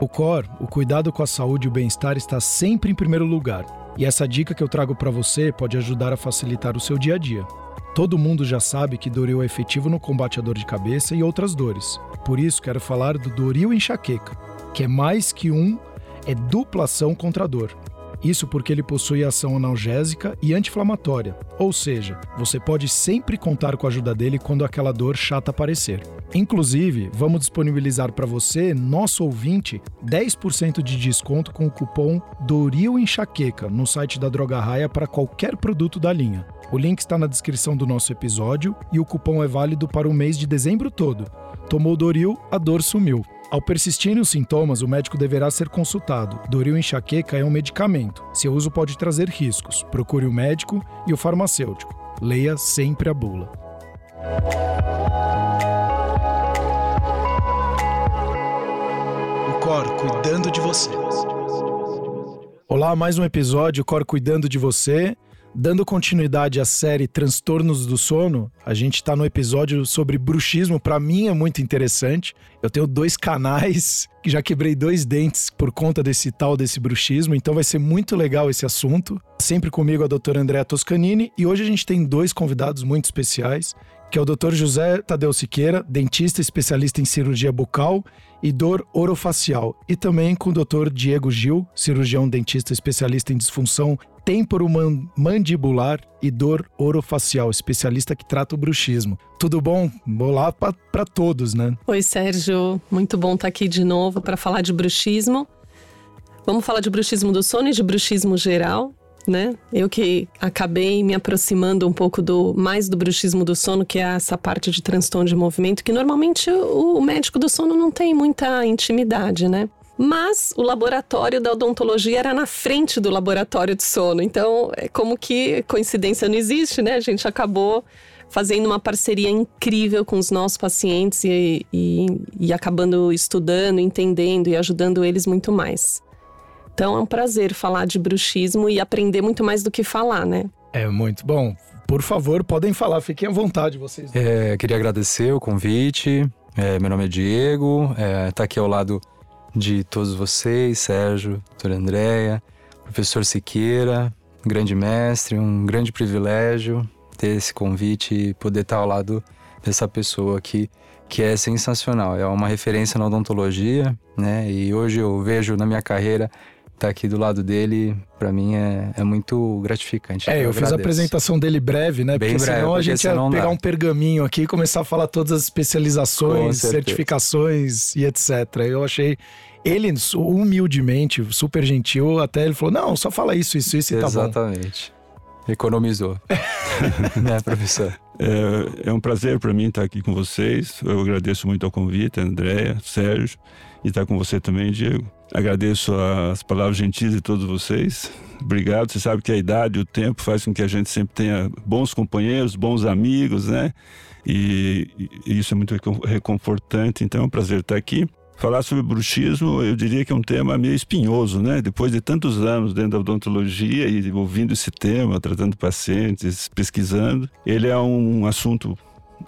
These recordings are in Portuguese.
O COR, o cuidado com a saúde e o bem-estar, está sempre em primeiro lugar. E essa dica que eu trago para você pode ajudar a facilitar o seu dia a dia. Todo mundo já sabe que Doril é efetivo no combate à dor de cabeça e outras dores. Por isso, quero falar do Doril Enxaqueca, que é mais que um, é dupla ação contra a dor. Isso porque ele possui ação analgésica e anti-inflamatória, ou seja, você pode sempre contar com a ajuda dele quando aquela dor chata aparecer. Inclusive, vamos disponibilizar para você, nosso ouvinte, 10% de desconto com o cupom Doril Enxaqueca no site da Droga Raia para qualquer produto da linha. O link está na descrição do nosso episódio e o cupom é válido para o mês de dezembro todo. Tomou Doril, a dor sumiu. Ao persistirem os sintomas, o médico deverá ser consultado. Doril enxaqueca é um medicamento. Seu uso pode trazer riscos. Procure o médico e o farmacêutico. Leia sempre a bula. O Cor cuidando de você. Olá, mais um episódio Cor cuidando de você. Dando continuidade à série Transtornos do Sono, a gente está no episódio sobre bruxismo. Para mim é muito interessante. Eu tenho dois canais que já quebrei dois dentes por conta desse tal desse bruxismo, então vai ser muito legal esse assunto. Sempre comigo a doutora Andréa Toscanini e hoje a gente tem dois convidados muito especiais que é o Dr. José Tadeu Siqueira, dentista especialista em cirurgia bucal e dor orofacial, e também com o Dr. Diego Gil, cirurgião dentista especialista em disfunção temporomandibular e dor orofacial, especialista que trata o bruxismo. Tudo bom? Olá para todos, né? Oi, Sérgio. Muito bom estar aqui de novo para falar de bruxismo. Vamos falar de bruxismo do sono e de bruxismo geral né? Eu que acabei me aproximando um pouco do mais do bruxismo do sono, que é essa parte de transtorno de movimento, que normalmente o médico do sono não tem muita intimidade, né? Mas o laboratório da odontologia era na frente do laboratório de sono. Então, é como que coincidência não existe, né? A gente acabou fazendo uma parceria incrível com os nossos pacientes e, e, e acabando estudando, entendendo e ajudando eles muito mais. Então é um prazer falar de bruxismo e aprender muito mais do que falar, né? É muito bom. Por favor, podem falar, fiquem à vontade vocês. É, queria agradecer o convite. É, meu nome é Diego, é, tá aqui ao lado de todos vocês, Sérgio, doutora Andréia, professor Siqueira, grande mestre, um grande privilégio ter esse convite e poder estar ao lado dessa pessoa aqui que é sensacional. É uma referência na odontologia, né? E hoje eu vejo na minha carreira estar tá aqui do lado dele, para mim é, é muito gratificante. É, eu, eu fiz a apresentação dele breve, né? Bem porque breve, senão a gente ia pegar dá. um pergaminho aqui e começar a falar todas as especializações, certificações e etc. Eu achei ele humildemente, super gentil, até ele falou: "Não, só fala isso, isso, isso e tá bom". Exatamente. Economizou. né, professor? É, é um prazer para mim estar aqui com vocês. Eu agradeço muito ao convite, Andréia, Sérgio, e estar com você também, Diego. Agradeço as palavras gentis de todos vocês. Obrigado. Você sabe que a idade, o tempo faz com que a gente sempre tenha bons companheiros, bons amigos, né? E, e isso é muito reconfortante. Então é um prazer estar aqui. Falar sobre bruxismo, eu diria que é um tema meio espinhoso, né? Depois de tantos anos dentro da odontologia e ouvindo esse tema, tratando pacientes, pesquisando, ele é um assunto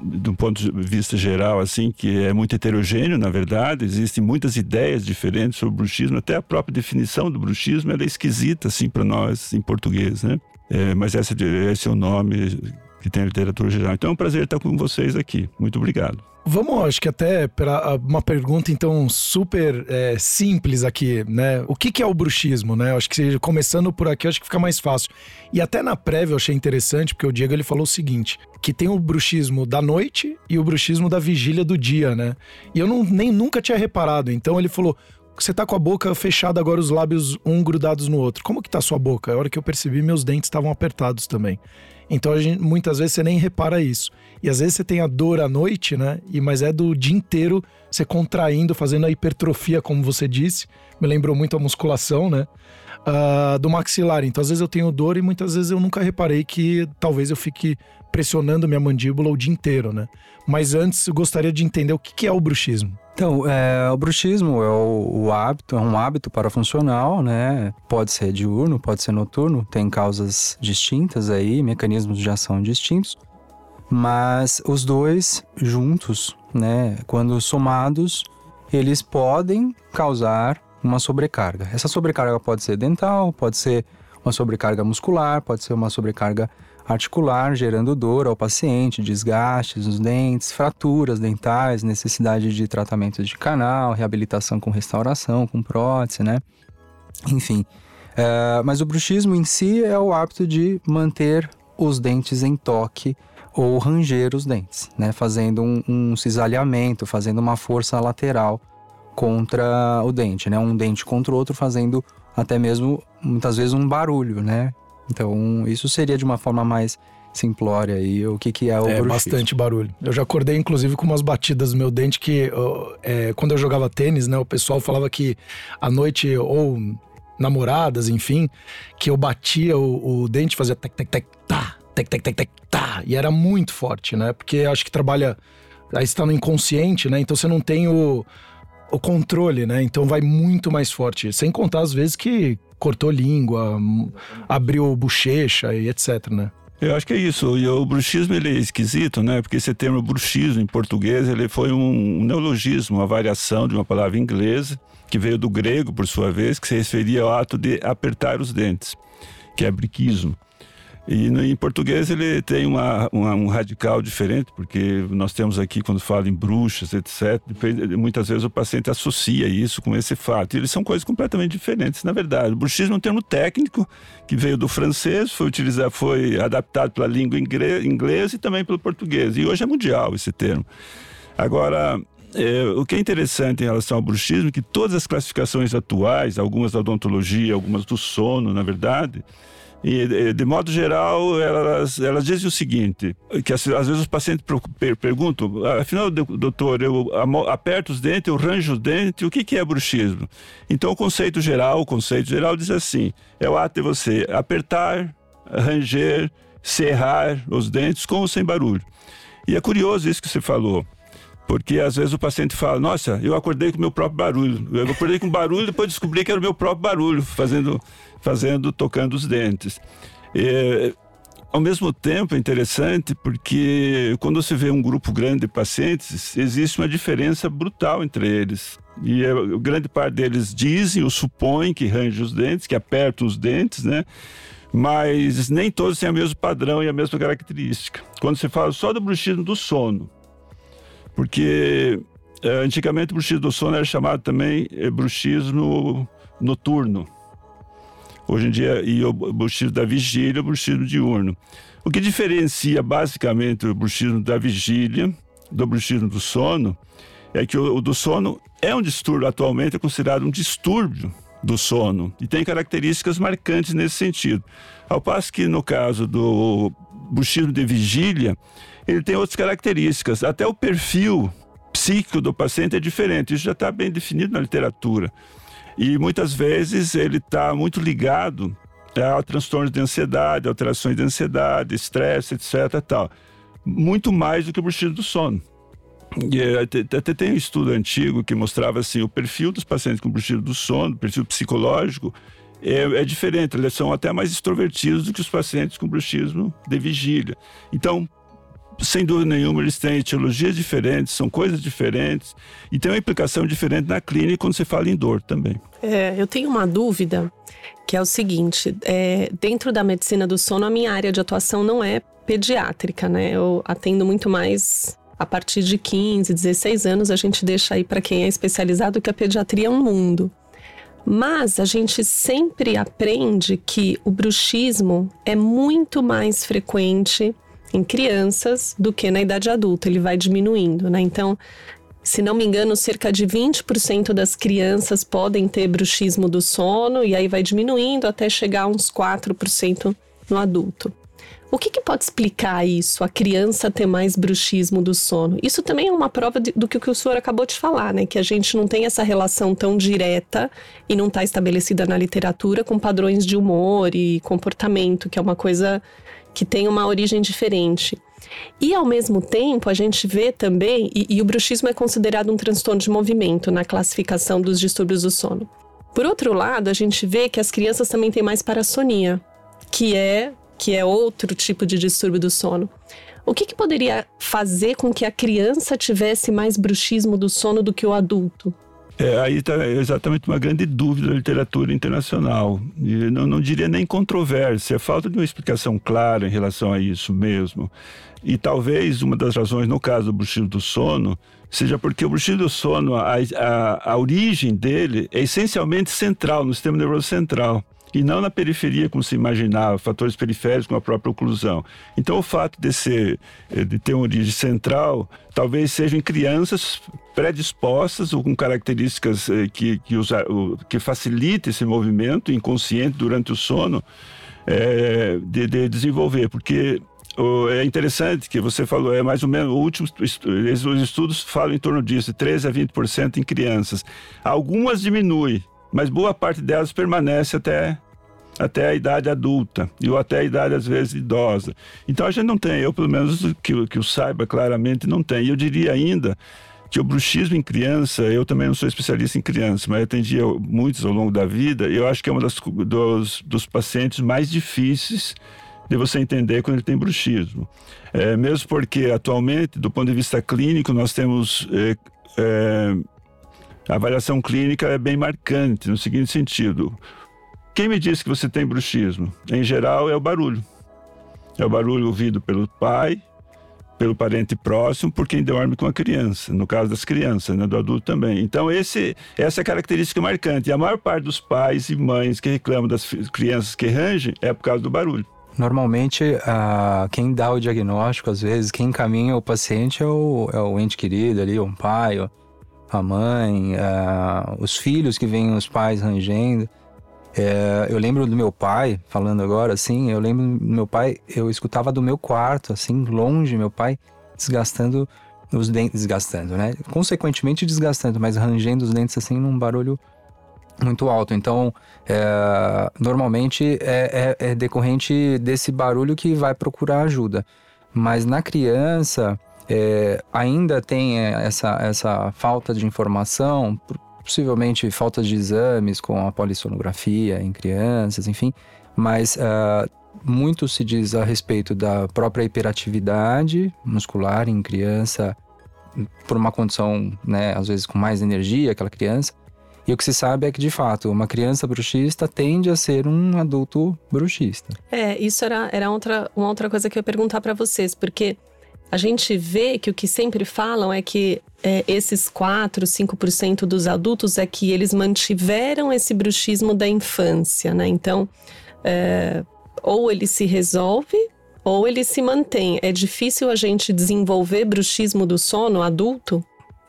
um ponto de vista geral, assim, que é muito heterogêneo, na verdade, existem muitas ideias diferentes sobre bruxismo, até a própria definição do bruxismo é esquisita, assim, para nós em português, né? É, mas esse, esse é o nome que tem a literatura geral. Então é um prazer estar com vocês aqui. Muito obrigado. Vamos, acho que até para uma pergunta então super é, simples aqui, né? O que, que é o bruxismo, né? Acho que começando por aqui, acho que fica mais fácil. E até na prévia eu achei interessante porque o Diego ele falou o seguinte, que tem o bruxismo da noite e o bruxismo da vigília do dia, né? E eu não, nem nunca tinha reparado. Então ele falou, você tá com a boca fechada agora, os lábios um grudados no outro. Como que tá a sua boca? A hora que eu percebi, meus dentes estavam apertados também. Então gente, muitas vezes você nem repara isso. E às vezes você tem a dor à noite, né? E, mas é do dia inteiro você contraindo, fazendo a hipertrofia, como você disse. Me lembrou muito a musculação, né? Uh, do maxilar. Então, às vezes eu tenho dor e muitas vezes eu nunca reparei que talvez eu fique pressionando minha mandíbula o dia inteiro, né? Mas antes eu gostaria de entender o que é o bruxismo. Então, é, o bruxismo é o, o, hábito, é um hábito parafuncional, né? Pode ser diurno, pode ser noturno, tem causas distintas aí, mecanismos de ação distintos, mas os dois juntos, né? Quando somados, eles podem causar uma sobrecarga. Essa sobrecarga pode ser dental, pode ser uma sobrecarga muscular, pode ser uma sobrecarga articular, gerando dor ao paciente, desgastes nos dentes, fraturas dentais, necessidade de tratamento de canal, reabilitação com restauração, com prótese, né? Enfim. É, mas o bruxismo em si é o hábito de manter os dentes em toque ou ranger os dentes, né? Fazendo um, um cisalhamento, fazendo uma força lateral contra o dente, né? Um dente contra o outro, fazendo até mesmo muitas vezes um barulho, né? Então isso seria de uma forma mais simplória aí o que, que é o É bruxismo. bastante barulho. Eu já acordei inclusive com umas batidas no meu dente que é, quando eu jogava tênis, né? O pessoal falava que à noite ou namoradas, enfim, que eu batia o, o dente, fazia tec tec tec tec tec tec tec tá, e era muito forte, né? Porque acho que trabalha aí está no inconsciente, né? Então você não tem o o controle, né? Então vai muito mais forte. Sem contar as vezes que cortou língua, abriu bochecha e etc, né? Eu acho que é isso. E o bruxismo ele é esquisito, né? Porque esse termo bruxismo em português ele foi um neologismo, uma variação de uma palavra inglesa que veio do grego, por sua vez, que se referia ao ato de apertar os dentes, que é briquismo. E em português ele tem uma, uma, um radical diferente, porque nós temos aqui, quando fala em bruxas, etc., muitas vezes o paciente associa isso com esse fato. E eles são coisas completamente diferentes, na verdade. O bruxismo é um termo técnico que veio do francês, foi utilizado, foi adaptado pela língua inglesa e também pelo português. E hoje é mundial esse termo. Agora, é, o que é interessante em relação ao bruxismo é que todas as classificações atuais, algumas da odontologia, algumas do sono, na verdade, e, de modo geral, elas, elas dizem o seguinte: que às, vezes os pacientes perguntam, afinal, doutor, eu aperto os dentes, eu ranjo os dentes, o que, que é bruxismo? Então, o conceito geral, o conceito geral diz assim: é o ato de você apertar, ranger, serrar os dentes com ou sem barulho. E é curioso isso que você falou. Porque às vezes o paciente fala, nossa, eu acordei com o meu próprio barulho. Eu acordei com barulho, depois descobri que era o meu próprio barulho, fazendo, fazendo tocando os dentes. E, ao mesmo tempo é interessante porque quando você vê um grupo grande de pacientes, existe uma diferença brutal entre eles. E a é, grande parte deles dizem ou supõem que range os dentes, que apertam os dentes, né? Mas nem todos têm o mesmo padrão e a mesma característica. Quando você fala só do bruxismo do sono, porque é, antigamente o bruxismo do sono era chamado também é, bruxismo noturno. Hoje em dia, e o bruxismo da vigília, o bruxismo diurno. O que diferencia basicamente o bruxismo da vigília do bruxismo do sono é que o, o do sono é um distúrbio, atualmente é considerado um distúrbio do sono e tem características marcantes nesse sentido. Ao passo que no caso do bruxismo de vigília, ele tem outras características. Até o perfil psíquico do paciente é diferente. Isso já está bem definido na literatura. E muitas vezes ele está muito ligado a transtornos de ansiedade, alterações de ansiedade, estresse, etc. Tal. Muito mais do que o bruxismo do sono. E é, até tem um estudo antigo que mostrava assim o perfil dos pacientes com bruxismo do sono, perfil psicológico, é, é, diferente. Eles são até mais extrovertidos do que os pacientes com bruxismo de vigília. Então, sem dúvida nenhuma, eles têm etiologias diferentes, são coisas diferentes e tem uma implicação diferente na clínica quando você fala em dor também. É, eu tenho uma dúvida que é o seguinte: é, dentro da medicina do sono, a minha área de atuação não é pediátrica, né? Eu atendo muito mais a partir de 15, 16 anos, a gente deixa aí para quem é especializado que a pediatria é um mundo. Mas a gente sempre aprende que o bruxismo é muito mais frequente em crianças do que na idade adulta, ele vai diminuindo, né? Então, se não me engano, cerca de 20% das crianças podem ter bruxismo do sono e aí vai diminuindo até chegar a uns 4% no adulto. O que, que, pode explicar isso, a criança ter mais bruxismo do sono? Isso também é uma prova de, do que o senhor acabou de falar, né? Que a gente não tem essa relação tão direta e não está estabelecida na literatura com padrões de humor e comportamento, que é uma coisa que tem uma origem diferente. E ao mesmo tempo, a gente vê também, e, e o bruxismo é considerado um transtorno de movimento na classificação dos distúrbios do sono. Por outro lado, a gente vê que as crianças também têm mais parassonia, que é que é outro tipo de distúrbio do sono. O que, que poderia fazer com que a criança tivesse mais bruxismo do sono do que o adulto? É, aí está exatamente uma grande dúvida da literatura internacional. E não, não diria nem controvérsia, é falta de uma explicação clara em relação a isso mesmo. E talvez uma das razões, no caso do bruxismo do sono, seja porque o bruxismo do sono, a, a, a origem dele é essencialmente central, no sistema nervoso central e não na periferia, como se imaginava, fatores periféricos com a própria oclusão. Então, o fato de, ser, eh, de ter uma origem central, talvez seja em crianças predispostas ou com características eh, que, que, usa, que facilitem esse movimento inconsciente durante o sono é, de, de desenvolver, porque é interessante que você falou, é mais ou menos, o último, os estudos falam em torno disso, 13 a 20% em crianças. Algumas diminuem, mas boa parte delas permanece até até a idade adulta e ou até a idade às vezes idosa. Então a gente não tem, eu pelo menos que, que eu saiba claramente não tem. E eu diria ainda que o bruxismo em criança, eu também não sou especialista em criança, mas atendi muitos ao longo da vida, eu acho que é um das, dos, dos pacientes mais difíceis de você entender quando ele tem bruxismo. É, mesmo porque atualmente, do ponto de vista clínico, nós temos é, é, a avaliação clínica é bem marcante, no seguinte sentido. Quem me disse que você tem bruxismo? Em geral, é o barulho. É o barulho ouvido pelo pai, pelo parente próximo, por quem dorme com a criança, no caso das crianças, né, do adulto também. Então, esse, essa é a característica marcante. E a maior parte dos pais e mães que reclamam das crianças que rangem é por causa do barulho. Normalmente, uh, quem dá o diagnóstico, às vezes, quem encaminha o paciente é o, é o ente querido ali, um pai, a mãe, uh, os filhos que veem os pais rangendo. É, eu lembro do meu pai, falando agora assim, eu lembro do meu pai, eu escutava do meu quarto, assim, longe, meu pai desgastando os dentes, desgastando, né? Consequentemente desgastando, mas rangendo os dentes assim num barulho muito alto. Então, é, normalmente é, é, é decorrente desse barulho que vai procurar ajuda. Mas na criança, é, ainda tem é, essa, essa falta de informação, possivelmente falta de exames com a polissonografia em crianças, enfim, mas uh, muito se diz a respeito da própria hiperatividade muscular em criança, por uma condição, né, às vezes com mais energia, aquela criança. E o que se sabe é que, de fato, uma criança bruxista tende a ser um adulto bruxista. É, isso era, era outra, uma outra coisa que eu ia perguntar para vocês, porque a gente vê que o que sempre falam é que é, esses 4, 5% dos adultos é que eles mantiveram esse bruxismo da infância, né? Então, é, ou ele se resolve ou ele se mantém. É difícil a gente desenvolver bruxismo do sono adulto?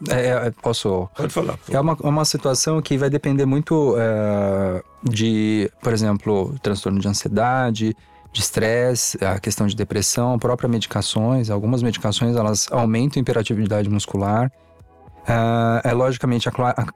É, é posso. Pode falar. É uma, é uma situação que vai depender muito é, de, por exemplo, transtorno de ansiedade, de estresse, a questão de depressão, próprias medicações. Algumas medicações elas aumentam a hiperatividade muscular. Uh, é logicamente a,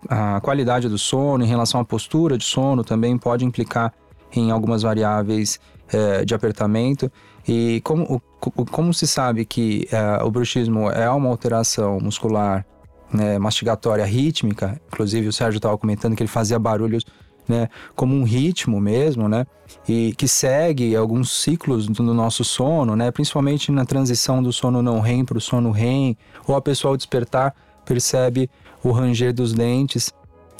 a, a, qualidade do sono em relação à postura de sono também pode implicar em algumas variáveis uh, de apertamento. E como, o, como se sabe que uh, o bruxismo é uma alteração muscular né, mastigatória rítmica, inclusive o Sérgio estava comentando que ele fazia barulhos né, como um ritmo mesmo, né, e que segue alguns ciclos do nosso sono, né, principalmente na transição do sono não REM para o sono REM, ou a pessoa ao despertar percebe o ranger dos dentes,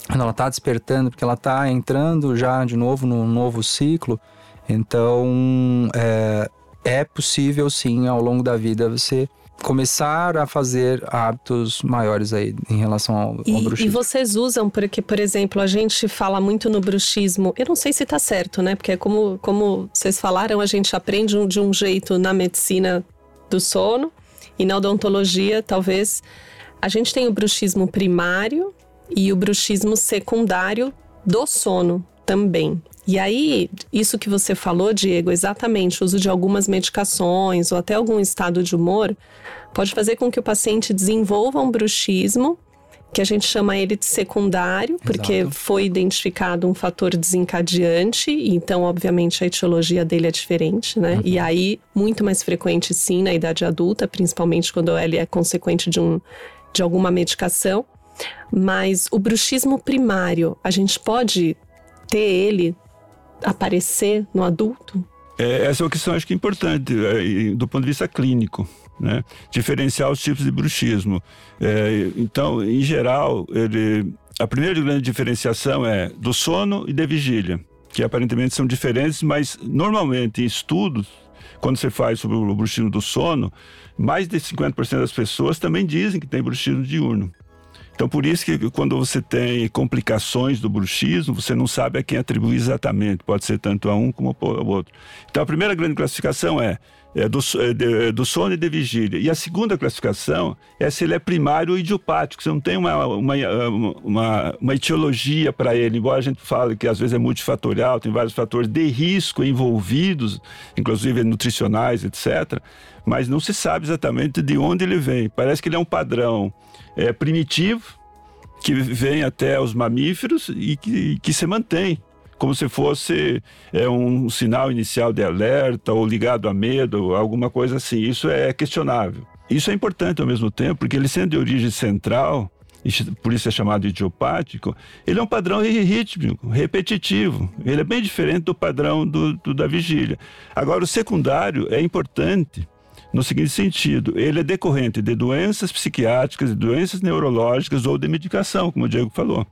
quando ela está despertando, porque ela está entrando já de novo num novo ciclo, então é, é possível sim ao longo da vida você começar a fazer hábitos maiores aí em relação ao, e, ao bruxismo. E vocês usam, porque, por exemplo, a gente fala muito no bruxismo, eu não sei se está certo, né? Porque como, como vocês falaram, a gente aprende de um jeito na medicina do sono e na odontologia, talvez. A gente tem o bruxismo primário e o bruxismo secundário do sono também. E aí, isso que você falou, Diego, exatamente, o uso de algumas medicações ou até algum estado de humor, pode fazer com que o paciente desenvolva um bruxismo, que a gente chama ele de secundário, porque Exato. foi identificado um fator desencadeante, então, obviamente, a etiologia dele é diferente, né? Uhum. E aí, muito mais frequente, sim, na idade adulta, principalmente quando ele é consequente de, um, de alguma medicação. Mas o bruxismo primário, a gente pode ter ele aparecer no adulto? É, essa é uma questão, acho que importante, é, do ponto de vista clínico. Né? Diferenciar os tipos de bruxismo. É, então, em geral, ele, a primeira grande diferenciação é do sono e da vigília, que aparentemente são diferentes, mas normalmente em estudos, quando você faz sobre o bruxismo do sono, mais de 50% das pessoas também dizem que tem bruxismo diurno. Então, por isso que quando você tem complicações do bruxismo, você não sabe a quem atribuir exatamente. Pode ser tanto a um como ao outro. Então, a primeira grande classificação é, é do, é, de, do sono e de vigília. E a segunda classificação é se ele é primário ou idiopático. Você não tem uma, uma, uma, uma etiologia para ele, embora a gente fale que às vezes é multifatorial, tem vários fatores de risco envolvidos, inclusive nutricionais, etc. Mas não se sabe exatamente de onde ele vem. Parece que ele é um padrão é, primitivo, que vem até os mamíferos e que, que se mantém como se fosse é, um sinal inicial de alerta ou ligado a medo, alguma coisa assim. Isso é questionável. Isso é importante ao mesmo tempo, porque ele sendo de origem central, por isso é chamado idiopático, ele é um padrão rítmico, repetitivo. Ele é bem diferente do padrão do, do da vigília. Agora, o secundário é importante no seguinte sentido: ele é decorrente de doenças psiquiátricas, de doenças neurológicas ou de medicação, como o Diego falou.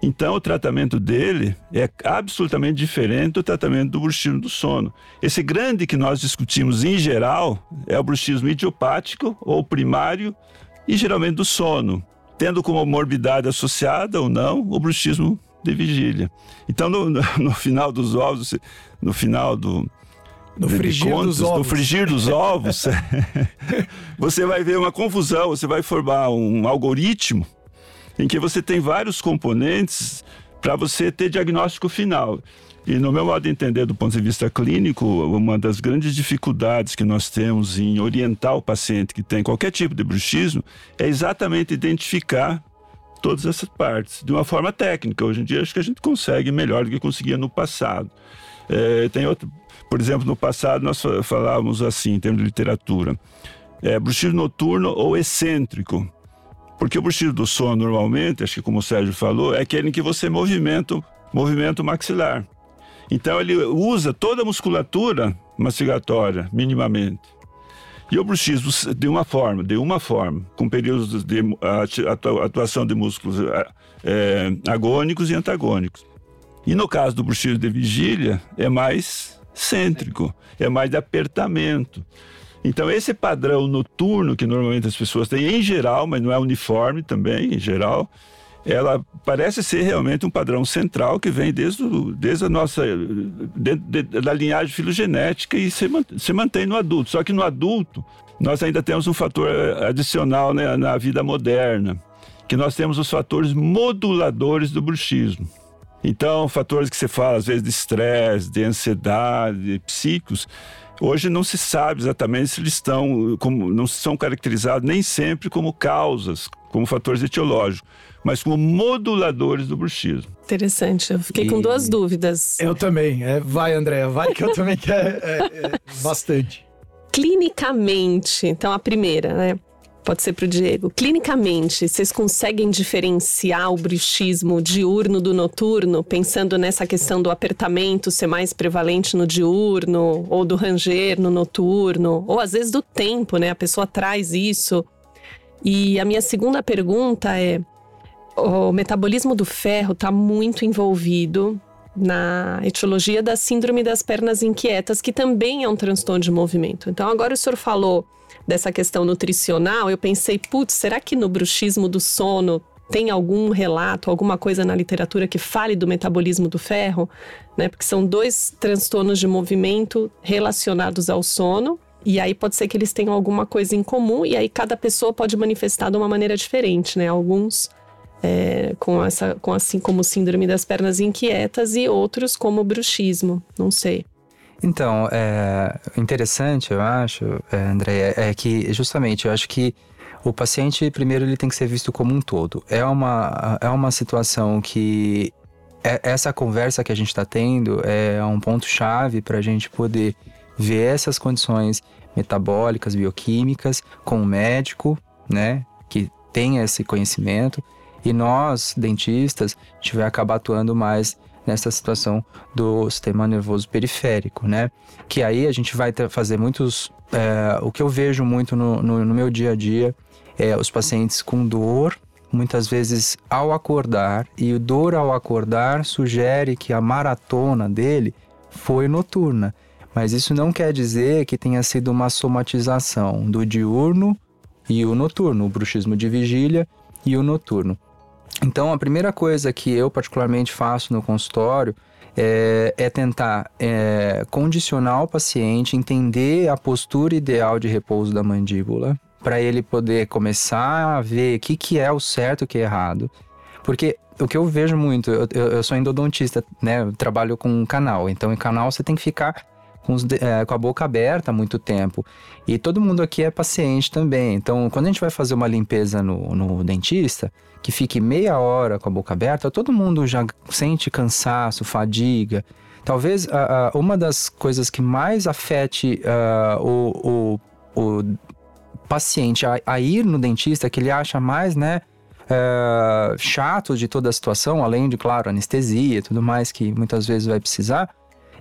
Então, o tratamento dele é absolutamente diferente do tratamento do bruxismo do sono. Esse grande que nós discutimos em geral é o bruxismo idiopático ou primário e geralmente do sono, tendo como morbidade associada ou não o bruxismo de vigília. Então, no, no, final dos ovos, no final do, no frigir ovos. No frigir dos ovos, você vai ver uma confusão, você vai formar um algoritmo em que você tem vários componentes para você ter diagnóstico final. E no meu modo de entender, do ponto de vista clínico, uma das grandes dificuldades que nós temos em orientar o paciente que tem qualquer tipo de bruxismo é exatamente identificar todas essas partes de uma forma técnica. Hoje em dia, acho que a gente consegue melhor do que conseguia no passado. É, tem outro, por exemplo, no passado nós falávamos assim, em termos de literatura, é, bruxismo noturno ou excêntrico. Porque o bruxismo do sono, normalmente, acho que como o Sérgio falou, é aquele em que você movimenta, movimenta o maxilar. Então ele usa toda a musculatura mastigatória, minimamente. E o bruxismo de uma forma, de uma forma, com períodos de atuação de músculos é, agônicos e antagônicos. E no caso do bruxismo de vigília, é mais cêntrico, é mais de apertamento. Então, esse padrão noturno que normalmente as pessoas têm, em geral, mas não é uniforme também, em geral, ela parece ser realmente um padrão central que vem desde, o, desde a nossa de, de, da linhagem filogenética e se, se mantém no adulto. Só que no adulto, nós ainda temos um fator adicional né, na vida moderna, que nós temos os fatores moduladores do bruxismo. Então, fatores que você fala, às vezes, de estresse, de ansiedade, psíquicos, hoje não se sabe exatamente se eles estão, como, não são caracterizados nem sempre como causas, como fatores etiológicos, mas como moduladores do bruxismo. Interessante, eu fiquei e... com duas dúvidas. Eu também, é, vai Andréa, vai que eu também quero é, é, bastante. Clinicamente, então a primeira, né? Pode ser para o Diego. Clinicamente, vocês conseguem diferenciar o bruxismo diurno do noturno, pensando nessa questão do apertamento ser mais prevalente no diurno, ou do ranger no noturno, ou às vezes do tempo, né? A pessoa traz isso. E a minha segunda pergunta é: o metabolismo do ferro está muito envolvido na etiologia da síndrome das pernas inquietas, que também é um transtorno de movimento. Então, agora o senhor falou dessa questão nutricional, eu pensei, putz, será que no bruxismo do sono tem algum relato, alguma coisa na literatura que fale do metabolismo do ferro? Né? Porque são dois transtornos de movimento relacionados ao sono. E aí pode ser que eles tenham alguma coisa em comum, e aí cada pessoa pode manifestar de uma maneira diferente, né? Alguns é, com essa, com assim como síndrome das pernas inquietas e outros como bruxismo, não sei. Então, é interessante, eu acho, é, André, é que justamente eu acho que o paciente, primeiro, ele tem que ser visto como um todo. É uma, é uma situação que é, essa conversa que a gente está tendo é um ponto-chave para a gente poder ver essas condições metabólicas, bioquímicas, com o médico, né, que tem esse conhecimento. E nós, dentistas, a gente vai acabar atuando mais nessa situação do sistema nervoso periférico, né? Que aí a gente vai fazer muitos. É, o que eu vejo muito no, no, no meu dia a dia é os pacientes com dor, muitas vezes ao acordar, e o dor ao acordar sugere que a maratona dele foi noturna. Mas isso não quer dizer que tenha sido uma somatização do diurno e o noturno, o bruxismo de vigília e o noturno. Então, a primeira coisa que eu particularmente faço no consultório é, é tentar é, condicionar o paciente, entender a postura ideal de repouso da mandíbula, para ele poder começar a ver o que, que é o certo e o que é errado. Porque o que eu vejo muito, eu, eu sou endodontista, né? Eu trabalho com um canal, então em canal você tem que ficar com, os, é, com a boca aberta há muito tempo. E todo mundo aqui é paciente também. Então, quando a gente vai fazer uma limpeza no, no dentista, que fique meia hora com a boca aberta, todo mundo já sente cansaço, fadiga. Talvez uh, uh, uma das coisas que mais afete uh, o, o, o, paciente a, a, ir no dentista, que ele acha mais, né, chato de toda a situação, além de, claro, anestesia e tudo mais que muitas vezes vai precisar,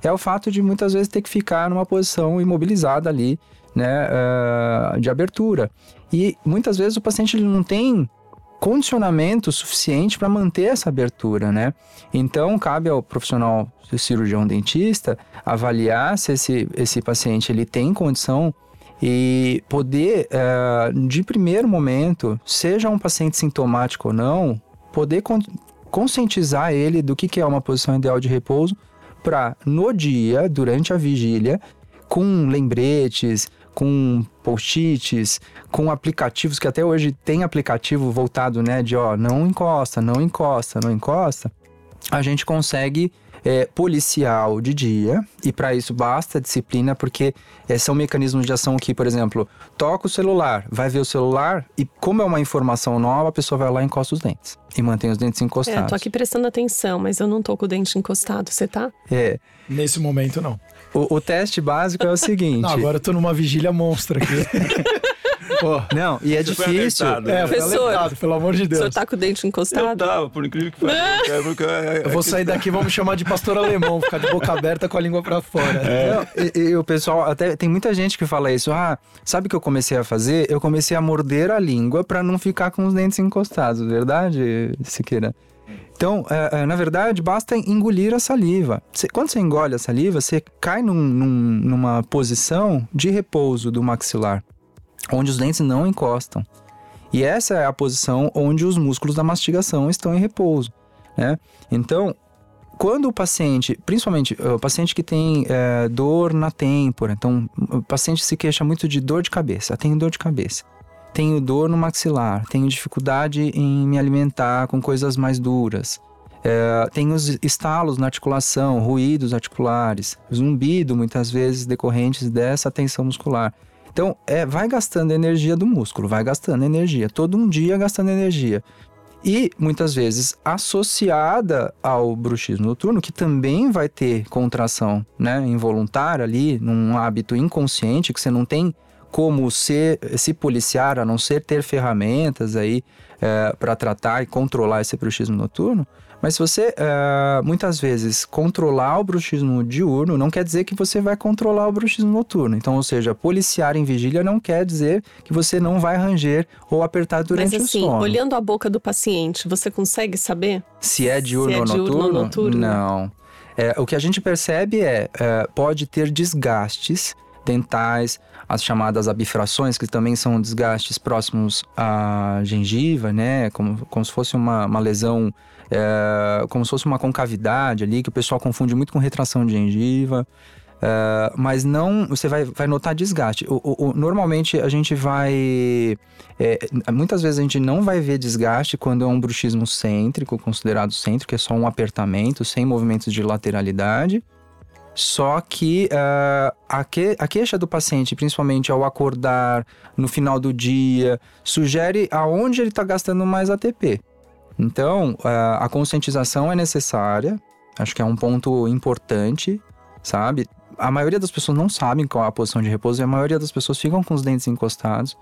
é o fato de muitas vezes ter que ficar numa posição imobilizada ali, né, uh, de abertura. E muitas vezes o paciente não tem condicionamento suficiente para manter essa abertura, né? Então cabe ao profissional cirurgião dentista avaliar se esse, esse paciente ele tem condição e poder, uh, de primeiro momento, seja um paciente sintomático ou não, poder con conscientizar ele do que, que é uma posição ideal de repouso para no dia, durante a vigília, com lembretes, com post-its, com aplicativos que até hoje tem aplicativo voltado, né, de ó, não encosta, não encosta, não encosta, a gente consegue é, policial de dia, e para isso basta disciplina, porque é, são mecanismos de ação que, por exemplo, toca o celular, vai ver o celular, e como é uma informação nova, a pessoa vai lá e encosta os dentes. E mantém os dentes encostados. É, tô aqui prestando atenção, mas eu não tô com o dente encostado, você tá? É. Nesse momento, não. O, o teste básico é o seguinte. Não, agora eu tô numa vigília monstra aqui. Pô, não, e é difícil. Alertado, né? É, professor, alertado, pelo amor de Deus. O senhor tá com o dente encostado? Eu tava, por incrível que pareça. É, eu vou sair daqui, vamos chamar de pastor alemão, ficar de boca aberta com a língua para fora. É. Não, e, e, o pessoal, até tem muita gente que fala isso. Ah, sabe o que eu comecei a fazer? Eu comecei a morder a língua para não ficar com os dentes encostados, verdade, Siqueira? Então, é, é, na verdade, basta engolir a saliva. Quando você engole a saliva, você cai num, num, numa posição de repouso do maxilar onde os dentes não encostam. E essa é a posição onde os músculos da mastigação estão em repouso. Né? Então, quando o paciente, principalmente o paciente que tem é, dor na têmpora, então o paciente se queixa muito de dor de cabeça, tenho dor de cabeça, tenho dor no maxilar, tenho dificuldade em me alimentar com coisas mais duras, é, tem os estalos na articulação, ruídos articulares, zumbido muitas vezes decorrentes dessa tensão muscular. Então, é, vai gastando energia do músculo, vai gastando energia, todo um dia gastando energia. E muitas vezes associada ao bruxismo noturno, que também vai ter contração né, involuntária ali, num hábito inconsciente, que você não tem como ser, se policiar, a não ser ter ferramentas aí é, para tratar e controlar esse bruxismo noturno. Mas se você, uh, muitas vezes, controlar o bruxismo diurno, não quer dizer que você vai controlar o bruxismo noturno. Então, ou seja, policiar em vigília não quer dizer que você não vai ranger ou apertar durante Mas, assim, o sono. olhando a boca do paciente, você consegue saber? Se é diurno, se é diurno ou noturno? noturno? Não. É, o que a gente percebe é, é pode ter desgastes dentais, as chamadas abifrações, que também são desgastes próximos à gengiva, né? Como, como se fosse uma, uma lesão é, como se fosse uma concavidade ali, que o pessoal confunde muito com retração de gengiva. É, mas não, você vai, vai notar desgaste. O, o, o normalmente a gente vai. É, muitas vezes a gente não vai ver desgaste quando é um bruxismo cêntrico, considerado cêntrico, que é só um apertamento, sem movimentos de lateralidade. Só que uh, a, que, a queixa do paciente, principalmente ao acordar, no final do dia, sugere aonde ele está gastando mais ATP. Então, a conscientização é necessária, acho que é um ponto importante, sabe? A maioria das pessoas não sabem qual é a posição de repouso e a maioria das pessoas ficam com os dentes encostados.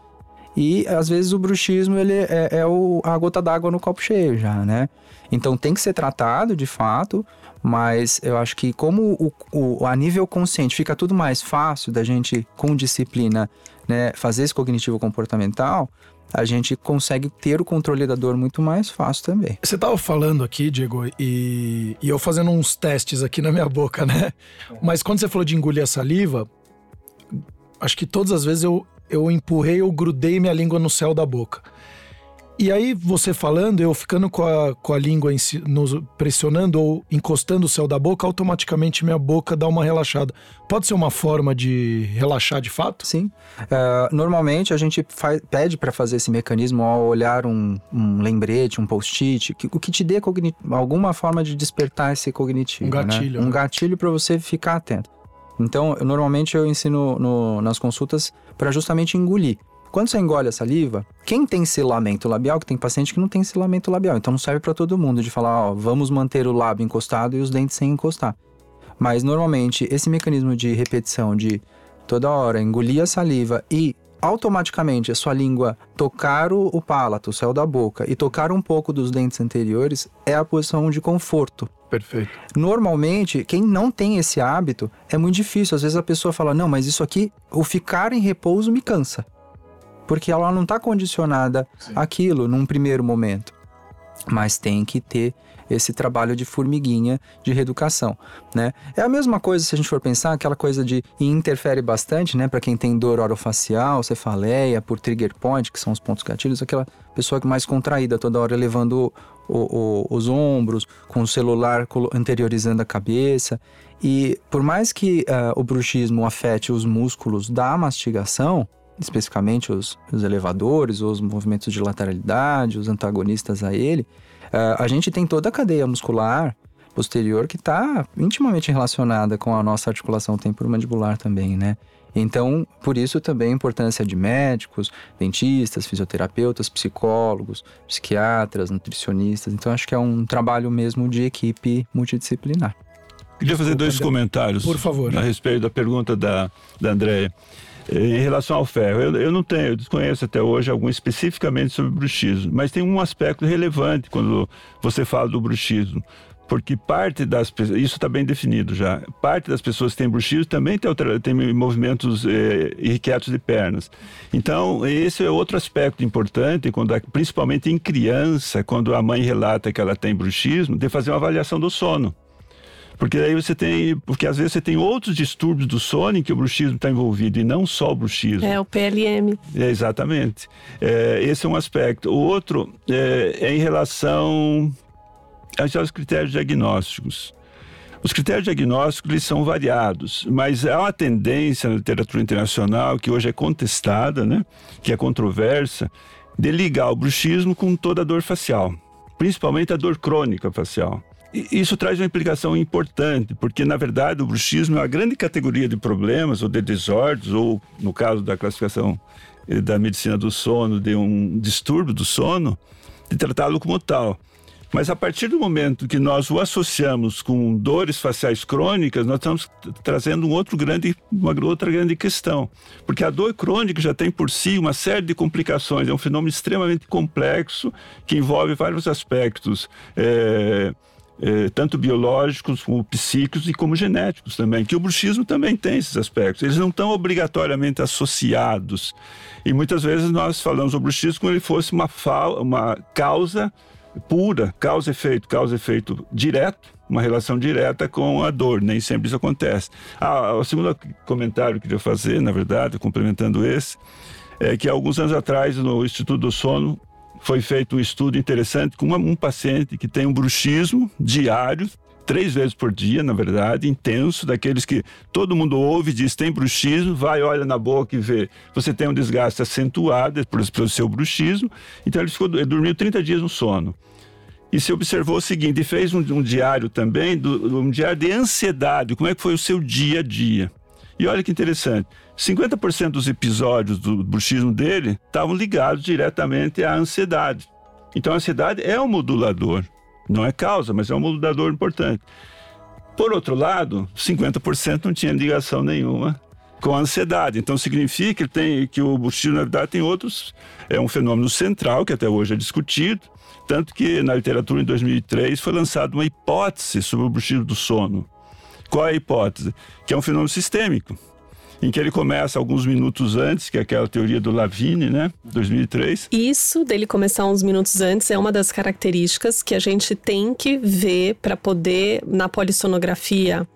E às vezes o bruxismo ele é, é o, a gota d'água no copo cheio já, né? Então tem que ser tratado de fato, mas eu acho que como o, o, a nível consciente fica tudo mais fácil da gente, com disciplina, né, fazer esse cognitivo comportamental, a gente consegue ter o controle da dor muito mais fácil também. Você estava falando aqui, Diego, e, e eu fazendo uns testes aqui na minha boca, né? Mas quando você falou de engolir a saliva, acho que todas as vezes eu, eu empurrei, eu grudei minha língua no céu da boca. E aí, você falando, eu ficando com a, com a língua no, pressionando ou encostando o céu da boca, automaticamente minha boca dá uma relaxada. Pode ser uma forma de relaxar de fato? Sim. Uh, normalmente a gente faz, pede para fazer esse mecanismo ao olhar um, um lembrete, um post-it, o que te dê alguma forma de despertar esse cognitivo. Um gatilho. Né? Um gatilho para você ficar atento. Então, eu, normalmente eu ensino no, nas consultas para justamente engolir. Quando você engole a saliva, quem tem selamento labial, que tem paciente que não tem selamento labial, então não serve para todo mundo de falar, ó, vamos manter o lábio encostado e os dentes sem encostar. Mas normalmente esse mecanismo de repetição de toda hora engolir a saliva e automaticamente a sua língua tocar o, o palato, o céu da boca e tocar um pouco dos dentes anteriores é a posição de conforto. Perfeito. Normalmente, quem não tem esse hábito, é muito difícil. Às vezes a pessoa fala: Não, mas isso aqui, o ficar em repouso me cansa porque ela não está condicionada Sim. àquilo num primeiro momento. Mas tem que ter esse trabalho de formiguinha de reeducação, né? É a mesma coisa se a gente for pensar aquela coisa de e interfere bastante, né, para quem tem dor orofacial, cefaleia, por trigger point, que são os pontos gatilhos, aquela pessoa que mais contraída toda hora levando o, o, os ombros, com o celular anteriorizando a cabeça. E por mais que uh, o bruxismo afete os músculos da mastigação, especificamente os, os elevadores, os movimentos de lateralidade, os antagonistas a ele, uh, a gente tem toda a cadeia muscular posterior que está intimamente relacionada com a nossa articulação temporomandibular também, né? Então, por isso também a importância de médicos, dentistas, fisioterapeutas, psicólogos, psiquiatras, nutricionistas. Então, acho que é um trabalho mesmo de equipe multidisciplinar. Queria fazer dois comentários. Por favor. A respeito da pergunta da, da Andréia. Em relação ao ferro, eu, eu não tenho, eu desconheço até hoje algum especificamente sobre bruxismo, mas tem um aspecto relevante quando você fala do bruxismo porque parte das isso está bem definido já, parte das pessoas que têm bruxismo também tem, tem movimentos eh, irrequietos de pernas. Então, esse é outro aspecto importante, quando, principalmente em criança, quando a mãe relata que ela tem bruxismo, de fazer uma avaliação do sono. Porque aí você tem. Porque às vezes você tem outros distúrbios do sono em que o bruxismo está envolvido, e não só o bruxismo. É, o PLM. É, exatamente. É, esse é um aspecto. O outro é, é em relação aos critérios diagnósticos. Os critérios diagnósticos eles são variados, mas há uma tendência na literatura internacional, que hoje é contestada, né, que é controversa, de ligar o bruxismo com toda a dor facial, principalmente a dor crônica facial. Isso traz uma implicação importante, porque na verdade o bruxismo é uma grande categoria de problemas ou de desordens, ou no caso da classificação eh, da medicina do sono, de um distúrbio do sono, de tratá-lo como tal. Mas a partir do momento que nós o associamos com dores faciais crônicas, nós estamos trazendo um outro grande, uma outra grande questão. Porque a dor crônica já tem por si uma série de complicações, é um fenômeno extremamente complexo que envolve vários aspectos. É é, tanto biológicos como psíquicos e como genéticos também, que o bruxismo também tem esses aspectos. Eles não estão obrigatoriamente associados. E muitas vezes nós falamos o bruxismo como ele fosse uma, uma causa pura, causa-efeito, causa-efeito direto, uma relação direta com a dor, nem sempre isso acontece. Ah, o segundo comentário que eu queria fazer, na verdade, complementando esse, é que alguns anos atrás no Instituto do Sono foi feito um estudo interessante com um paciente que tem um bruxismo diário, três vezes por dia, na verdade, intenso, daqueles que todo mundo ouve, diz tem bruxismo, vai, olha na boca e vê. Você tem um desgaste acentuado pelo seu bruxismo, então ele, ficou, ele dormiu 30 dias no sono. E se observou o seguinte, e fez um, um diário também, do, um diário de ansiedade, como é que foi o seu dia a dia. E olha que interessante, 50% dos episódios do bruxismo dele estavam ligados diretamente à ansiedade. Então a ansiedade é um modulador, não é causa, mas é um modulador importante. Por outro lado, 50% não tinha ligação nenhuma com a ansiedade. Então significa que, tem, que o bruxismo, na verdade, tem outros. É um fenômeno central que até hoje é discutido. Tanto que na literatura, em 2003, foi lançada uma hipótese sobre o bruxismo do sono. Qual é a hipótese? Que é um fenômeno sistêmico em que ele começa alguns minutos antes, que é aquela teoria do Lavigne, né? 2003. Isso dele começar uns minutos antes é uma das características que a gente tem que ver para poder, na polissonografia,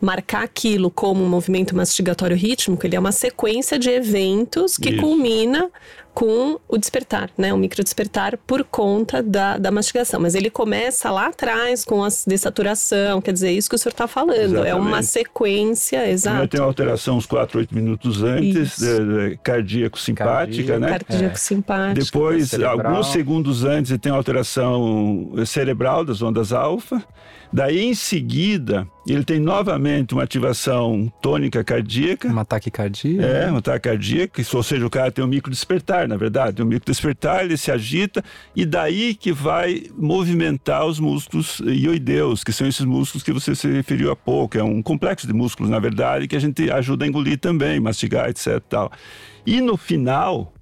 marcar aquilo como um movimento mastigatório rítmico, ele é uma sequência de eventos que Isso. culmina com o despertar, né? O micro despertar por conta da, da mastigação. Mas ele começa lá atrás com a dessaturação, quer dizer, isso que o senhor está falando. Exatamente. É uma sequência, exato. Tem uma alteração uns 4, 8 minutos antes, de, de, cardíaco-simpática, né? Cardíaco-simpática. É. Depois, alguns segundos antes, tem alteração cerebral das ondas alfa. Daí, em seguida, ele tem novamente uma ativação tônica cardíaca. Um ataque cardíaco. É, um ataque cardíaco. Ou seja, o cara tem um micro despertar, na verdade. Tem um micro despertar, ele se agita e daí que vai movimentar os músculos ioideus, que são esses músculos que você se referiu há pouco. É um complexo de músculos, na verdade, que a gente ajuda a engolir também, mastigar, etc. Tal. E no final,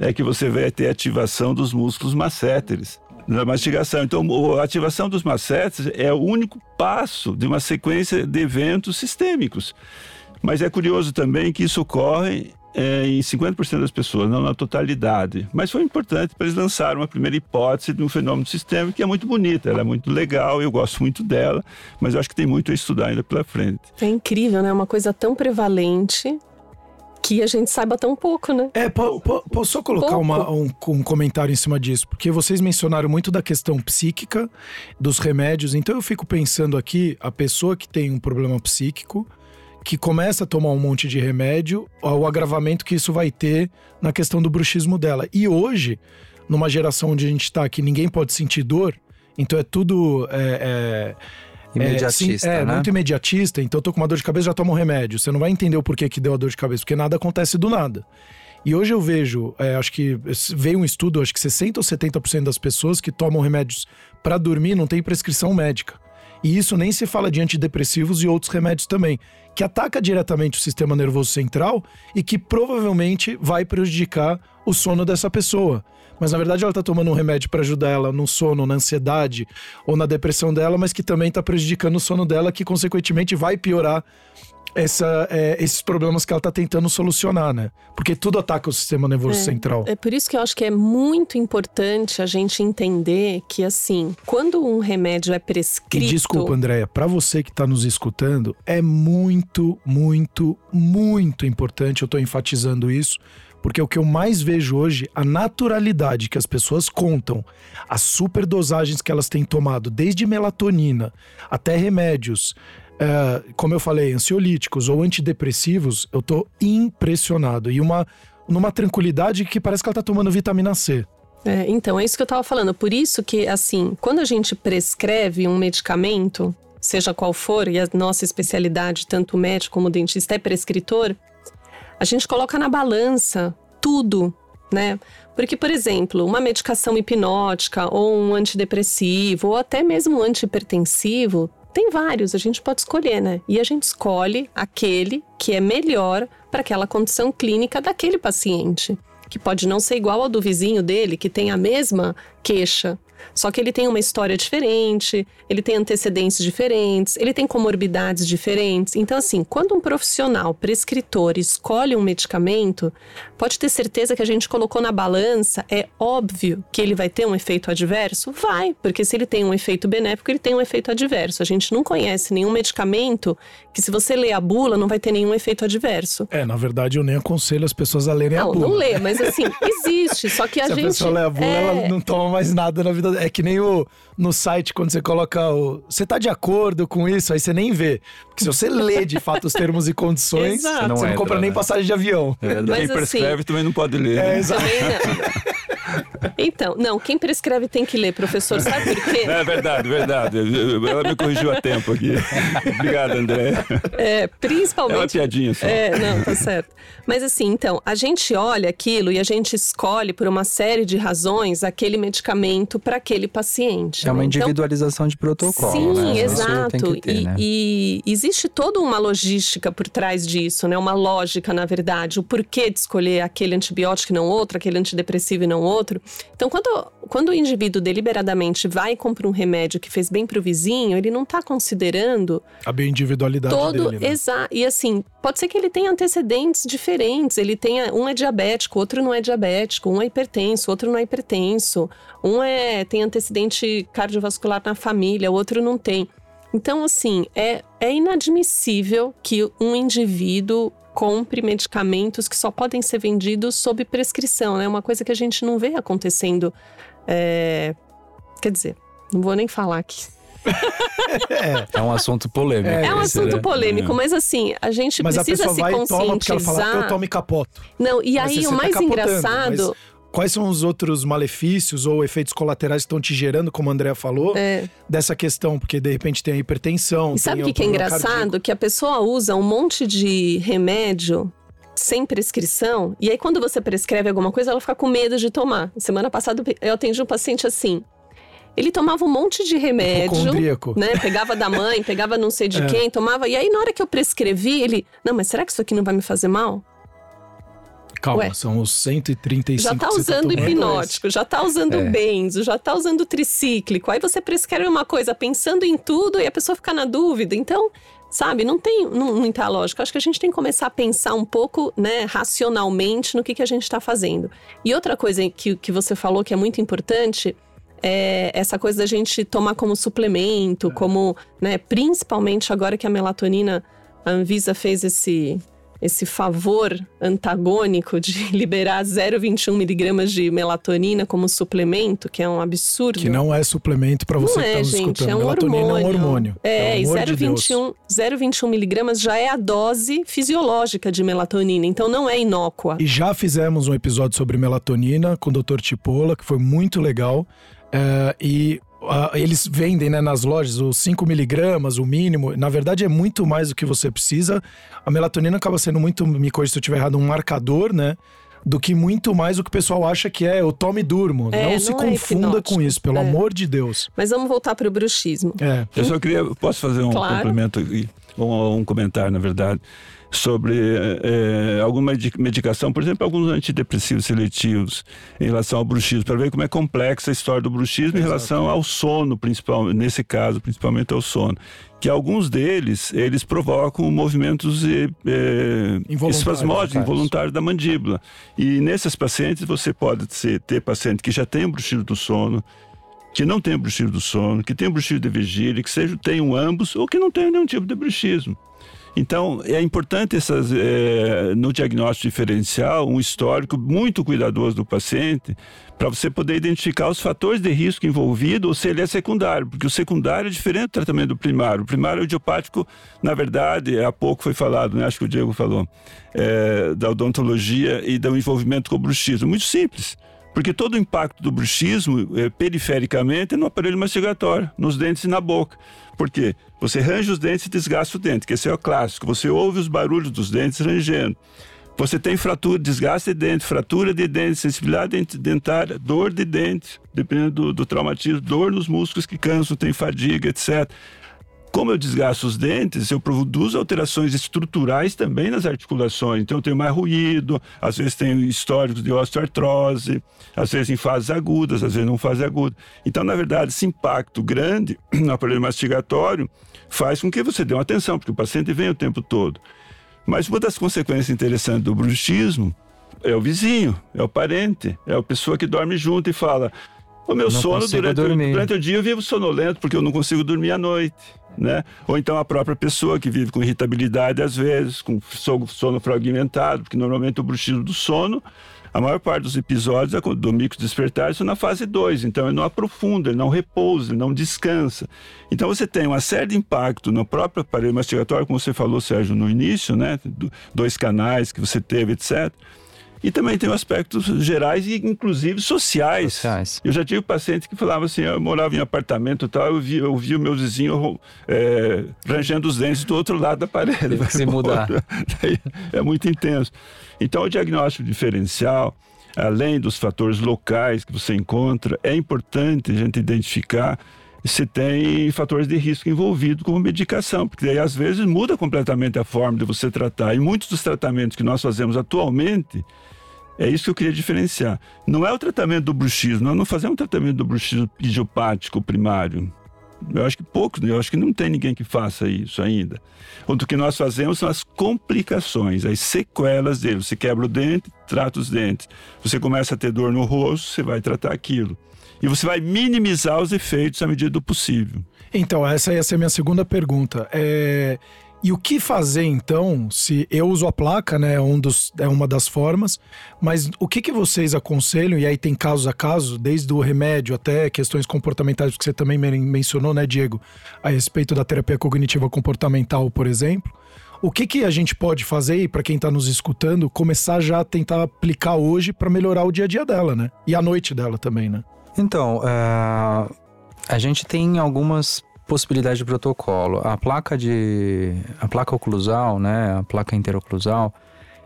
é que você vai ter ativação dos músculos masséteres da mastigação. Então, a ativação dos massetes é o único passo de uma sequência de eventos sistêmicos. Mas é curioso também que isso ocorre é, em 50% das pessoas, não na totalidade. Mas foi importante para eles lançarem uma primeira hipótese de um fenômeno sistêmico que é muito bonita, ela é muito legal, eu gosto muito dela, mas eu acho que tem muito a estudar ainda pela frente. É incrível, né? Uma coisa tão prevalente que a gente saiba tão pouco, né? É, po, po, posso só colocar uma, um, um, comentário em cima disso? Porque vocês mencionaram muito da questão psíquica, dos remédios, então eu fico pensando aqui, a pessoa que tem um problema psíquico, que começa a tomar um monte de remédio, o agravamento que isso vai ter na questão do bruxismo dela. E hoje, numa geração onde a gente tá que ninguém pode sentir dor, então é tudo. É, é, Imediatista, é, sim, é né? muito imediatista. Então eu tô com uma dor de cabeça, já tomo um remédio. Você não vai entender o porquê que deu a dor de cabeça, porque nada acontece do nada. E hoje eu vejo, é, acho que veio um estudo, acho que 60 ou 70% das pessoas que tomam remédios para dormir não tem prescrição médica. E isso nem se fala de antidepressivos e outros remédios também, que ataca diretamente o sistema nervoso central e que provavelmente vai prejudicar o sono dessa pessoa. Mas na verdade ela está tomando um remédio para ajudar ela no sono, na ansiedade ou na depressão dela, mas que também está prejudicando o sono dela, que consequentemente vai piorar essa, é, esses problemas que ela está tentando solucionar, né? Porque tudo ataca o sistema nervoso é, central. É por isso que eu acho que é muito importante a gente entender que, assim, quando um remédio é prescrito. E desculpa, Andréia, para você que está nos escutando, é muito, muito, muito importante, eu estou enfatizando isso, porque o que eu mais vejo hoje, a naturalidade que as pessoas contam, as superdosagens que elas têm tomado, desde melatonina até remédios, é, como eu falei, ansiolíticos ou antidepressivos, eu tô impressionado. E uma, numa tranquilidade que parece que ela tá tomando vitamina C. É, então, é isso que eu tava falando. Por isso que, assim, quando a gente prescreve um medicamento, seja qual for, e a nossa especialidade, tanto médico como dentista, é prescritor, a gente coloca na balança tudo, né? Porque, por exemplo, uma medicação hipnótica ou um antidepressivo ou até mesmo um antihipertensivo, tem vários, a gente pode escolher, né? E a gente escolhe aquele que é melhor para aquela condição clínica daquele paciente, que pode não ser igual ao do vizinho dele, que tem a mesma queixa, só que ele tem uma história diferente, ele tem antecedentes diferentes, ele tem comorbidades diferentes. Então, assim, quando um profissional prescritor escolhe um medicamento, pode ter certeza que a gente colocou na balança, é óbvio que ele vai ter um efeito adverso? Vai, porque se ele tem um efeito benéfico, ele tem um efeito adverso. A gente não conhece nenhum medicamento que, se você ler a bula, não vai ter nenhum efeito adverso. É, na verdade, eu nem aconselho as pessoas a lerem não, a bula. Não, lê, mas assim, existe. Só que a se gente. Se a pessoa lê a bula, é... ela não toma mais nada na vida é que nem o, no site quando você coloca o. Você tá de acordo com isso? Aí você nem vê. Porque se você lê de fato os termos e condições, você não, você não compra nem né? passagem de avião. É Quem assim, prescreve também não pode ler. É, né? exato. Então, não, quem prescreve tem que ler, professor. Sabe por quê? É verdade, verdade. Ela me corrigiu a tempo aqui. Obrigado, André. É, principalmente. É uma piadinha só. É, não, tá certo. Mas assim, então, a gente olha aquilo e a gente escolhe por uma série de razões aquele medicamento para aquele paciente. É uma né? Então, individualização de protocolo. Sim, né? Exato. ter, e, né? e existe toda uma logística por trás disso, né? Uma lógica, na verdade, o porquê de escolher aquele antibiótico e não outro, aquele antidepressivo e não outro. Então, quando, quando o indivíduo deliberadamente vai e compra um remédio que fez bem para o vizinho, ele não está considerando A bioindividualidade todo dele, né? exato e assim pode ser que ele tenha antecedentes diferentes ele tenha um é diabético outro não é diabético um é hipertenso outro não é hipertenso um é tem antecedente cardiovascular na família o outro não tem então assim é é inadmissível que um indivíduo compre medicamentos que só podem ser vendidos sob prescrição é uma coisa que a gente não vê acontecendo é, quer dizer não vou nem falar aqui É um assunto polêmico. é um esse, assunto né? polêmico, mas assim, a gente Mas a precisa pessoa se vai e toma porque ela fala, eu conscientizar. tomo e capoto. Não, e Mas aí o tá mais capotando, engraçado. mas Quais são os outros malefícios ou efeitos colaterais que estão te gerando, como a Andrea falou, É. dessa questão? Porque de repente tem a hipertensão. E sabe o que, que é engraçado? cardíaco. Que a pessoa usa um monte de remédio sem prescrição, e aí quando você prescreve alguma coisa, ela fica com medo de tomar. Semana passada eu atendi um paciente assim. Ele tomava um monte de remédio, né? Pegava da mãe, pegava não sei de É. quem, tomava. E aí, na hora que eu prescrevi, ele. Não, mas será que isso aqui não vai me fazer mal? Calma, Ué. são os 135 Já tá você usando hipnótico, já tá usando É. benzo, já tá usando tricíclico. Aí você prescreve uma coisa pensando em tudo e a pessoa fica na dúvida. Então, sabe, não tem muita lógica. Acho que a gente tem que começar a pensar um pouco, né, racionalmente no que, que a gente está fazendo. E outra coisa que, que você falou que é muito importante é essa coisa da gente tomar como suplemento, como, né, principalmente agora que a melatonina, a Anvisa fez esse esse favor antagônico de liberar 0,21 miligramas de melatonina como suplemento, que é um absurdo. Que não é suplemento para você Não que tá é, gente, escutando. é um Melatonina hormônio. é um hormônio. É, e de Deus. 0,21 0,21 miligramas já é a dose fisiológica de melatonina, então não é inócua. E já fizemos um episódio sobre melatonina com o Dr. Tipola, que foi muito legal. É, e ah, eles vendem né, nas lojas os 5 miligramas, o mínimo. Na verdade, é muito mais do que você precisa. A melatonina acaba sendo muito, me corrija se eu estiver errado, um marcador, né? Do que muito mais o que o pessoal acha que é o tome e durmo. É, não se não é confunda hipnótico. com isso, pelo É. amor de Deus. Mas vamos voltar para o bruxismo. É. Eu só queria, posso fazer um Claro. complemento aqui, um, um comentário, na verdade, sobre eh, alguma medi- medicação, por exemplo, alguns antidepressivos seletivos em relação ao bruxismo, para ver como é complexa a história do bruxismo em relação ao sono, principal, nesse caso, principalmente ao sono. Que alguns deles, eles provocam movimentos eh, Involuntários, espasmódicos, involuntários da mandíbula. E nesses pacientes, você pode ser, ter paciente que já tem bruxismo do sono, que não tem o bruxismo do sono, que tem o bruxismo de vigília, que seja tenham ambos ou que não tenham nenhum tipo de bruxismo. Então, é importante essas, eh, no diagnóstico diferencial um histórico muito cuidadoso do paciente para você poder identificar os fatores de risco envolvidos ou se ele é secundário, porque o secundário é diferente do tratamento do primário. O primário idiopático, na verdade, há pouco foi falado, né? acho que o Diego falou, eh, da odontologia e do envolvimento com o bruxismo. Muito simples. Porque todo o impacto do bruxismo, eh, perifericamente, é no aparelho mastigatório, nos dentes e na boca. Por quê? Você range os dentes e desgasta o dente, que esse é o clássico. Você ouve os barulhos dos dentes rangendo. Você tem fratura, desgaste de dente, fratura de dente, sensibilidade dent- dentária, dor de dente, dependendo do, do traumatismo, dor nos músculos que cansam, tem fadiga, etc. Como eu desgasto os dentes, eu produzo alterações estruturais também nas articulações. Então, eu tenho mais ruído, às vezes tenho históricos de osteoartrose, às vezes em fases agudas, às vezes não fase aguda. Então, na verdade, esse impacto grande no aparelho mastigatório faz com que você dê uma atenção, porque o paciente vem o tempo todo. Mas uma das consequências interessantes do bruxismo é o vizinho, é o parente, é a pessoa que dorme junto e fala: o meu Não sono durante, o- dormir." durante o dia eu vivo sonolento porque eu não consigo dormir à noite. Né? Ou então a própria pessoa que vive com irritabilidade às vezes, com so- sono fragmentado, porque normalmente o bruxismo do sono, a maior parte dos episódios é do micro despertar são na fase 2, então ele não aprofunda, ele não repousa, ele não descansa. Então você tem uma série de impacto no próprio aparelho mastigatório, como você falou, Sérgio, no início, né? Do- dois canais que você teve, etc E também tem aspectos gerais e, inclusive, sociais. sociais. Eu já tive paciente que falava assim: eu morava em apartamento e tal, eu vi, eu vi o meu vizinho é, rangendo os dentes do outro lado da parede. Teve que se mudar. é muito intenso. Então, o diagnóstico diferencial, além dos fatores locais que você encontra, é importante a gente identificar se tem fatores de risco envolvidos como medicação, porque aí às vezes muda completamente a forma de você tratar. E muitos dos tratamentos que nós fazemos atualmente, é isso que eu queria diferenciar. Não é o tratamento do bruxismo, nós não fazemos um tratamento do bruxismo idiopático primário. Eu acho que poucos, eu acho que não tem ninguém que faça isso ainda. O que nós fazemos são as complicações, as sequelas dele. Você quebra o dente, trata os dentes. Você começa a ter dor no rosto, você vai tratar aquilo. E você vai minimizar os efeitos à medida do possível. Então, essa ia ser a minha segunda pergunta. É... E o que fazer então, se eu uso a placa, né, um dos, é uma das formas, mas o que, que vocês aconselham, e aí tem casos a caso, desde o remédio até questões comportamentais, que você também mencionou, né, Diego, a respeito da terapia cognitiva comportamental, por exemplo. O que, que a gente pode fazer, para quem está nos escutando, começar já a tentar aplicar hoje para melhorar o dia a dia dela, né? E a noite dela também, né? Então, uh, a gente tem algumas possibilidades de protocolo. A placa de a placa oclusal, né, a placa interoclusal,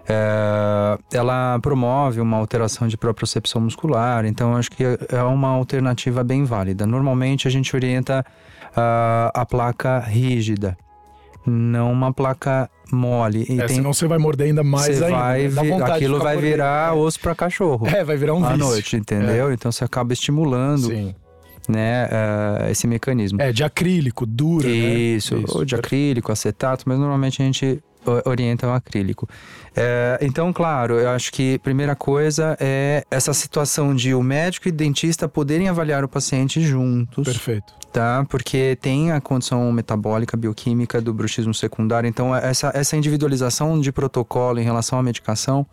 é, ela promove uma alteração de propriocepção muscular, então acho que é uma alternativa bem válida. Normalmente a gente orienta uh, a placa rígida, não uma placa mole. E é, tem... senão você vai morder ainda mais ainda. Vai vi... Aquilo vai virar é. osso para cachorro. É, vai virar um à vício. noite, entendeu? É. Então você acaba estimulando. Sim. Né, uh, esse mecanismo. É, de acrílico, dura, Isso, né? Isso. ou de acrílico, acetato, mas normalmente a gente orienta o acrílico. É, então, claro, eu acho que primeira coisa é essa situação de o médico e o dentista poderem avaliar o paciente juntos. Perfeito. Tá? Porque tem a condição metabólica, bioquímica do bruxismo secundário. Então, essa, essa individualização de protocolo em relação à medicação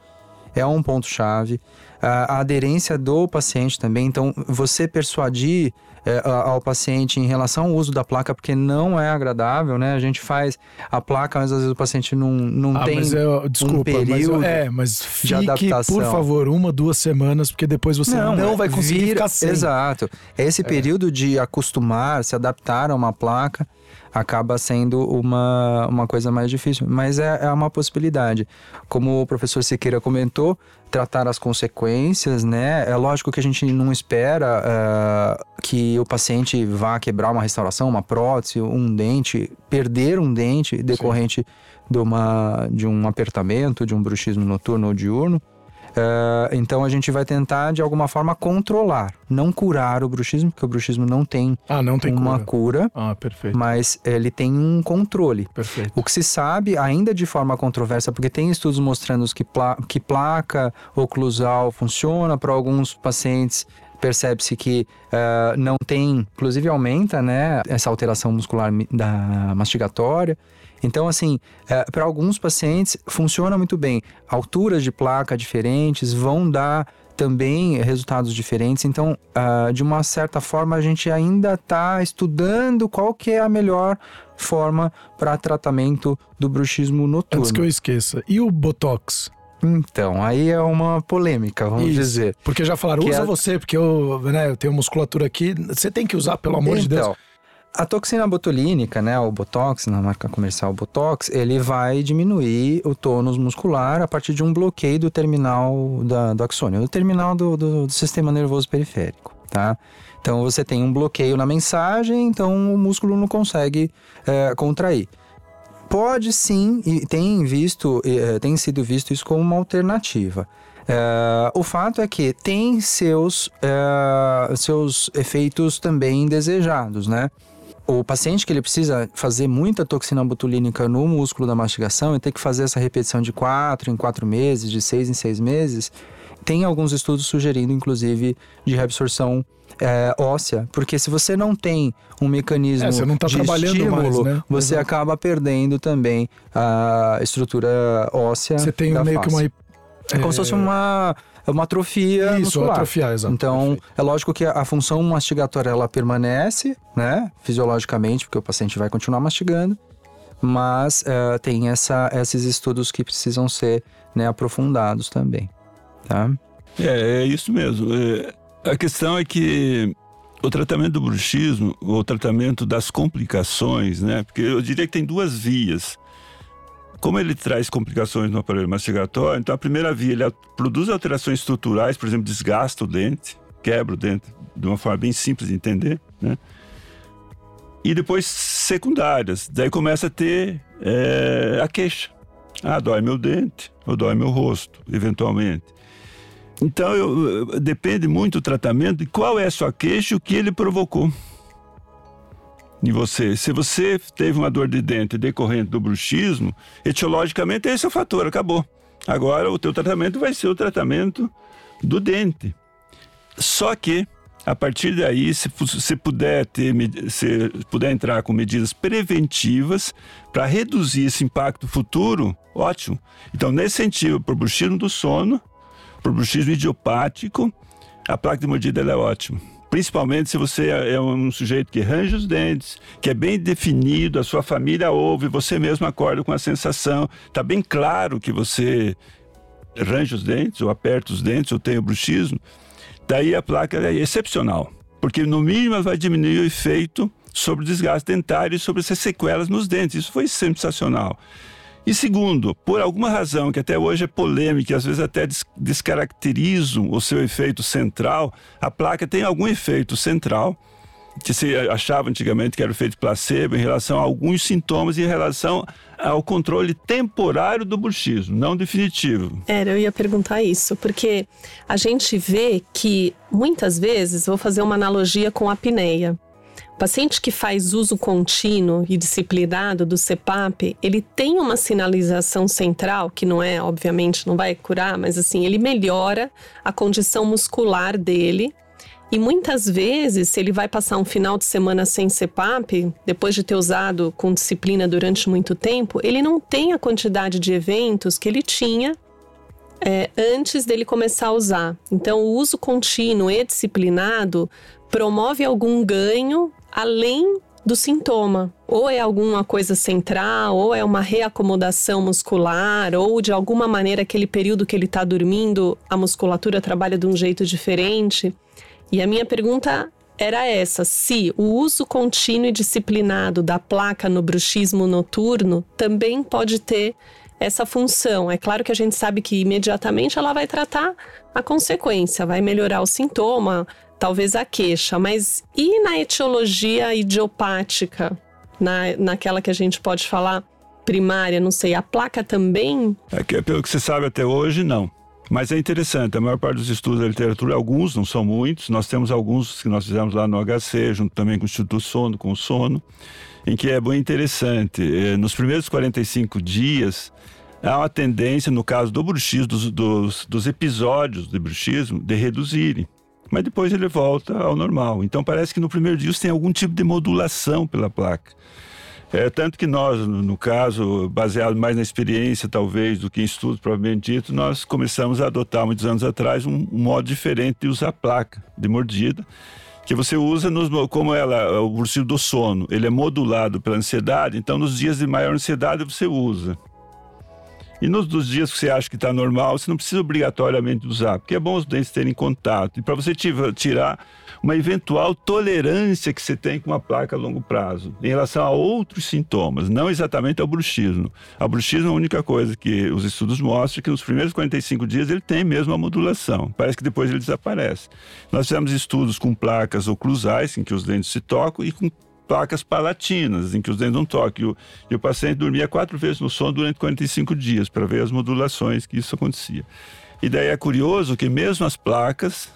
é um ponto-chave. A, a aderência do paciente também. Então, você persuadir é, ao paciente em relação ao uso da placa, porque não é agradável, né? A gente faz a placa, mas às vezes o paciente não, não ah, tem mas eu, desculpa, um período mas, é, mas fique, de adaptação. por favor, uma, duas semanas, porque depois você não, não vai conseguir vira, ficar sem. Exato. Esse é. período de acostumar, se adaptar a uma placa, acaba sendo uma, uma coisa mais difícil. Mas é, é uma possibilidade. Como o professor Siqueira comentou, tratar as consequências, né? É lógico que a gente não espera uh, que o paciente vá quebrar uma restauração, uma prótese, um dente, perder um dente decorrente de, uma, de um apertamento, de um bruxismo noturno ou diurno. Uh, então a gente vai tentar de alguma forma controlar, não curar o bruxismo, porque o bruxismo não tem, ah, não tem uma cura. cura ah, perfeito. Mas ele tem um controle. Perfeito. O que se sabe, ainda de forma controversa, porque tem estudos mostrando que, pla que placa oclusal funciona para alguns pacientes percebe-se que uh, não tem, inclusive aumenta, né, essa alteração muscular da mastigatória. Então, assim, é, para alguns pacientes funciona muito bem. Alturas de placa diferentes vão dar também resultados diferentes. Então, uh, de uma certa forma, a gente ainda está estudando qual que é a melhor forma para tratamento do bruxismo noturno. Antes que eu esqueça, e o Botox? Então, aí é uma polêmica, vamos Isso, dizer. Porque já falaram, usa é... você, porque eu, né, eu tenho musculatura aqui. Você tem que usar, pelo amor então, de Deus. A toxina botulínica, né, o Botox, na marca comercial Botox, ele vai diminuir o tônus muscular a partir de um bloqueio do terminal da, do axônio, do terminal do, do, do sistema nervoso periférico, tá? Então você tem um bloqueio na mensagem, então o músculo não consegue é, contrair. Pode sim, e tem visto, é, tem sido visto isso como uma alternativa. É, o fato é que tem seus, é, seus efeitos também indesejados, né? O paciente que ele precisa fazer muita toxina botulínica no músculo da mastigação e ter que fazer essa repetição de quatro em quatro meses, de seis em seis meses, tem alguns estudos sugerindo, inclusive, de reabsorção é, óssea, porque se você não tem um mecanismo é, tá de estímulo, mais, né? você Exato. acaba perdendo também a estrutura óssea. Você tem meio face. que uma é como se fosse uma é uma atrofia Isso, muscular. atrofiar, exato. Então, Perfeito. é lógico que a função mastigatória ela permanece, né, fisiologicamente, porque o paciente vai continuar mastigando, mas uh, tem essa, esses estudos que precisam ser né, aprofundados também. tá? É, é isso mesmo. É, a questão é que o tratamento do bruxismo, o tratamento das complicações, né? Porque eu diria que tem duas vias. Como ele traz complicações no aparelho mastigatório, então a primeira via, ele produz alterações estruturais, por exemplo, desgasta o dente, quebra o dente, de uma forma bem simples de entender, né? E depois secundárias, daí começa a ter é, a queixa. Ah, dói meu dente, ou dói meu rosto, eventualmente. Então, eu, depende muito do tratamento qual é a sua queixa e o que ele provocou em você. Se você teve uma dor de dente decorrente do bruxismo, etiologicamente esse é o fator, acabou. Agora o teu tratamento vai ser o tratamento do dente. Só que a partir daí, se você puder ter, se puder entrar com medidas preventivas para reduzir esse impacto futuro, ótimo. Então, nesse sentido, para o bruxismo do sono, para o bruxismo idiopático, a placa de mordida é ótima. Principalmente se você é um sujeito que range os dentes, que é bem definido, a sua família ouve, você mesmo acorda com a sensação, está bem claro que você range os dentes, ou aperta os dentes, ou tem o bruxismo, daí a placa é excepcional. Porque no mínimo ela vai diminuir o efeito sobre o desgaste dentário e sobre essas sequelas nos dentes. Isso foi sensacional. E segundo, por alguma razão que até hoje é polêmica, às vezes até descaracterizam o seu efeito central, a placa tem algum efeito central que se achava antigamente que era o efeito placebo em relação a alguns sintomas em relação ao controle temporário do bruxismo, não definitivo. Era, eu ia perguntar isso, porque a gente vê que muitas vezes, vou fazer uma analogia com a apneia. Paciente que faz uso contínuo e disciplinado do CPAP, ele tem uma sinalização central, que não é, obviamente, não vai curar, mas assim, ele melhora a condição muscular dele. E muitas vezes, se ele vai passar um final de semana sem CPAP, depois de ter usado com disciplina durante muito tempo, ele não tem a quantidade de eventos que ele tinha é, antes dele começar a usar. Então, o uso contínuo e disciplinado promove algum ganho além do sintoma. Ou é alguma coisa central, ou é uma reacomodação muscular, ou de alguma maneira aquele período que ele está dormindo, a musculatura trabalha de um jeito diferente. E a minha pergunta era essa: se o uso contínuo e disciplinado da placa no bruxismo noturno também pode ter essa função. É claro que a gente sabe que imediatamente ela vai tratar a consequência, vai melhorar o sintoma, talvez a queixa, mas e na etiologia idiopática, na, naquela que a gente pode falar primária, não sei, a placa também? É que, pelo que você sabe até hoje, não. Mas é interessante, a maior parte dos estudos da literatura, alguns, não são muitos, nós temos alguns que nós fizemos lá no HC, junto também com o Instituto Sono, com o Sono, em que é bem interessante. Eh, nos primeiros 45 dias, há uma tendência, no caso do bruxismo, dos, dos, dos episódios de bruxismo, de reduzirem mas depois ele volta ao normal. Então parece que no primeiro dia tem algum tipo de modulação pela placa. É, tanto que nós, no caso, baseado mais na experiência, talvez, do que em estudos propriamente dito, nós começamos a adotar, muitos anos atrás, um, um modo diferente de usar placa de mordida, que você usa nos, como ela, o bruxismo do sono, ele é modulado pela ansiedade, então nos dias de maior ansiedade você usa. E nos dos dias que você acha que está normal, você não precisa obrigatoriamente usar, porque é bom os dentes terem contato. E para você tirar uma eventual tolerância que você tem com uma placa a longo prazo, em relação a outros sintomas, não exatamente ao bruxismo. A bruxismo é a única coisa que os estudos mostram que nos primeiros 45 dias ele tem mesmo a modulação. Parece que depois ele desaparece. Nós fizemos estudos com placas oclusais, em que os dentes se tocam, e com placas palatinas, em que os dentes não tocam. E o, paciente dormia quatro vezes no sono durante 45 dias, para ver as modulações que isso acontecia. E daí é curioso que mesmo as placas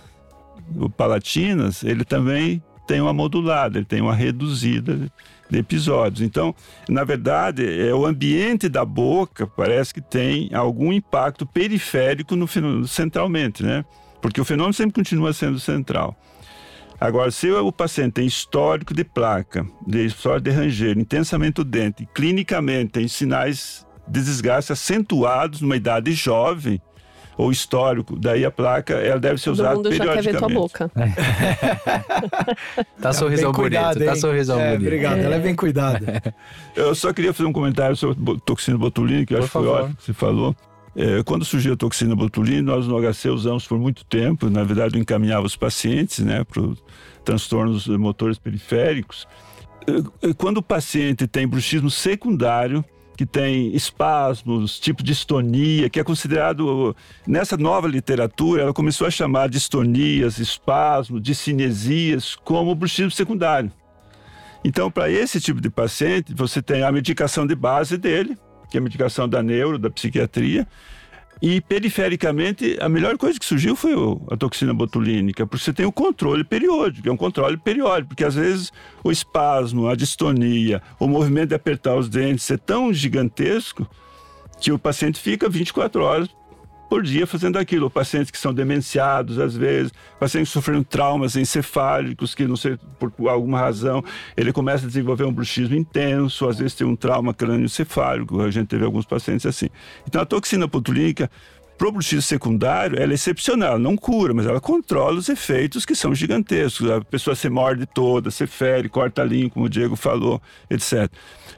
palatinas, ele também tem uma modulada, ele tem uma reduzida de episódios. Então, na verdade, é o ambiente da boca parece que tem algum impacto periférico no centralmente, né? Porque o fenômeno sempre continua sendo central. Agora, se o paciente tem histórico de placa, de história de ranger, intensamente o dente, clinicamente tem sinais de desgaste acentuados numa idade jovem, ou histórico, daí a placa ela deve ser usada Todo mundo já quer ver tua boca. tá sorrisão bonito, tá sorrisão é, bonito. Obrigado, é. ela é bem cuidada. Eu só queria fazer um comentário sobre toxina botulínica, que eu Por acho que foi ótimo que você falou. É, quando surgiu a toxina botulínica, nós no HC usamos por muito tempo, na verdade, encaminhava os pacientes né, para transtornos motores periféricos. É, é, quando o paciente tem bruxismo secundário, que tem espasmos, tipo distonia, que é considerado, nessa nova literatura, ela começou a chamar distonias, espasmos, discinesias como bruxismo secundário. Então, para esse tipo de paciente, você tem a medicação de base dele, que é a medicação da neuro, da psiquiatria, e perifericamente, a melhor coisa que surgiu foi a toxina botulínica, porque você tem o controle periódico, é um controle periódico, porque às vezes o espasmo, a distonia, o movimento de apertar os dentes é tão gigantesco que o paciente fica 24 horas por dia fazendo aquilo. Pacientes que são demenciados, às vezes, pacientes sofrendo traumas encefálicos, que não sei por alguma razão, ele começa a desenvolver um bruxismo intenso, às vezes tem um trauma crânioencefálico, a gente teve alguns pacientes assim. Então a toxina botulínica para o bruxismo secundário, ela é excepcional, não cura, mas ela controla os efeitos que são gigantescos. A pessoa se morde toda, se fere, corta a linha, como o Diego falou, etc.